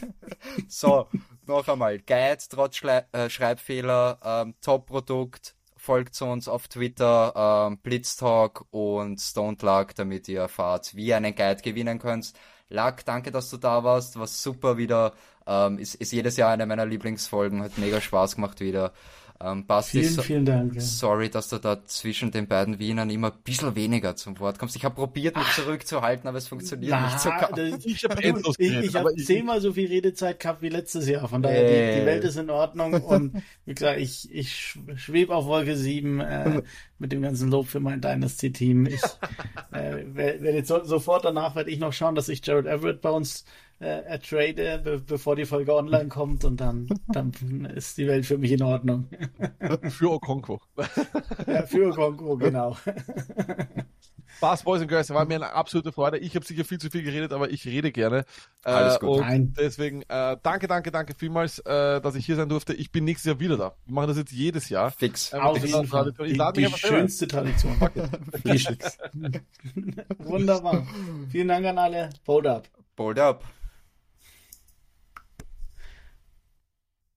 <laughs> so, noch einmal. Guide trotz Schle äh, Schreibfehler, ähm, Top-Produkt, folgt zu uns auf Twitter, ähm, Blitztalk und Stone Luck, damit ihr erfahrt, wie ihr einen Guide gewinnen könnt. Luck, danke, dass du da warst. War super wieder. Ähm, ist, ist jedes Jahr eine meiner Lieblingsfolgen. Hat mega Spaß gemacht wieder. Ähm, Basti, vielen, vielen Dank. Ja. Sorry, dass du da zwischen den beiden Wienern immer ein bisschen weniger zum Wort kommst. Ich habe probiert, mich zurückzuhalten, aber es funktioniert Na, nicht so ganz. Ich habe hab zehnmal so viel Redezeit gehabt wie letztes Jahr. Von daher, äh. die, die, Welt ist in Ordnung. Und wie gesagt, ich, ich schwebe auf Wolke 7 äh, mit dem ganzen Lob für mein Dynasty-Team. Ich äh, werde jetzt so, sofort danach werde ich noch schauen, dass ich Jared Everett bei uns äh, ertrade, be bevor die Folge online kommt und dann, dann ist die Welt für mich in Ordnung. <laughs> für Okonko. <laughs> ja, für Okonko, genau. <laughs> Spaß, Boys and Girls, war mir eine absolute Freude. Ich habe sicher viel zu viel geredet, aber ich rede gerne. Äh, Alles gut. Und Nein. deswegen äh, danke, danke, danke vielmals, äh, dass ich hier sein durfte. Ich bin nächstes Jahr wieder da. Wir machen das jetzt jedes Jahr. Fix. Äh, Auf jeden Fall. Ich lade die, die schönste Tradition. Wunderbar. Vielen Dank an alle. Bold up. Bold up.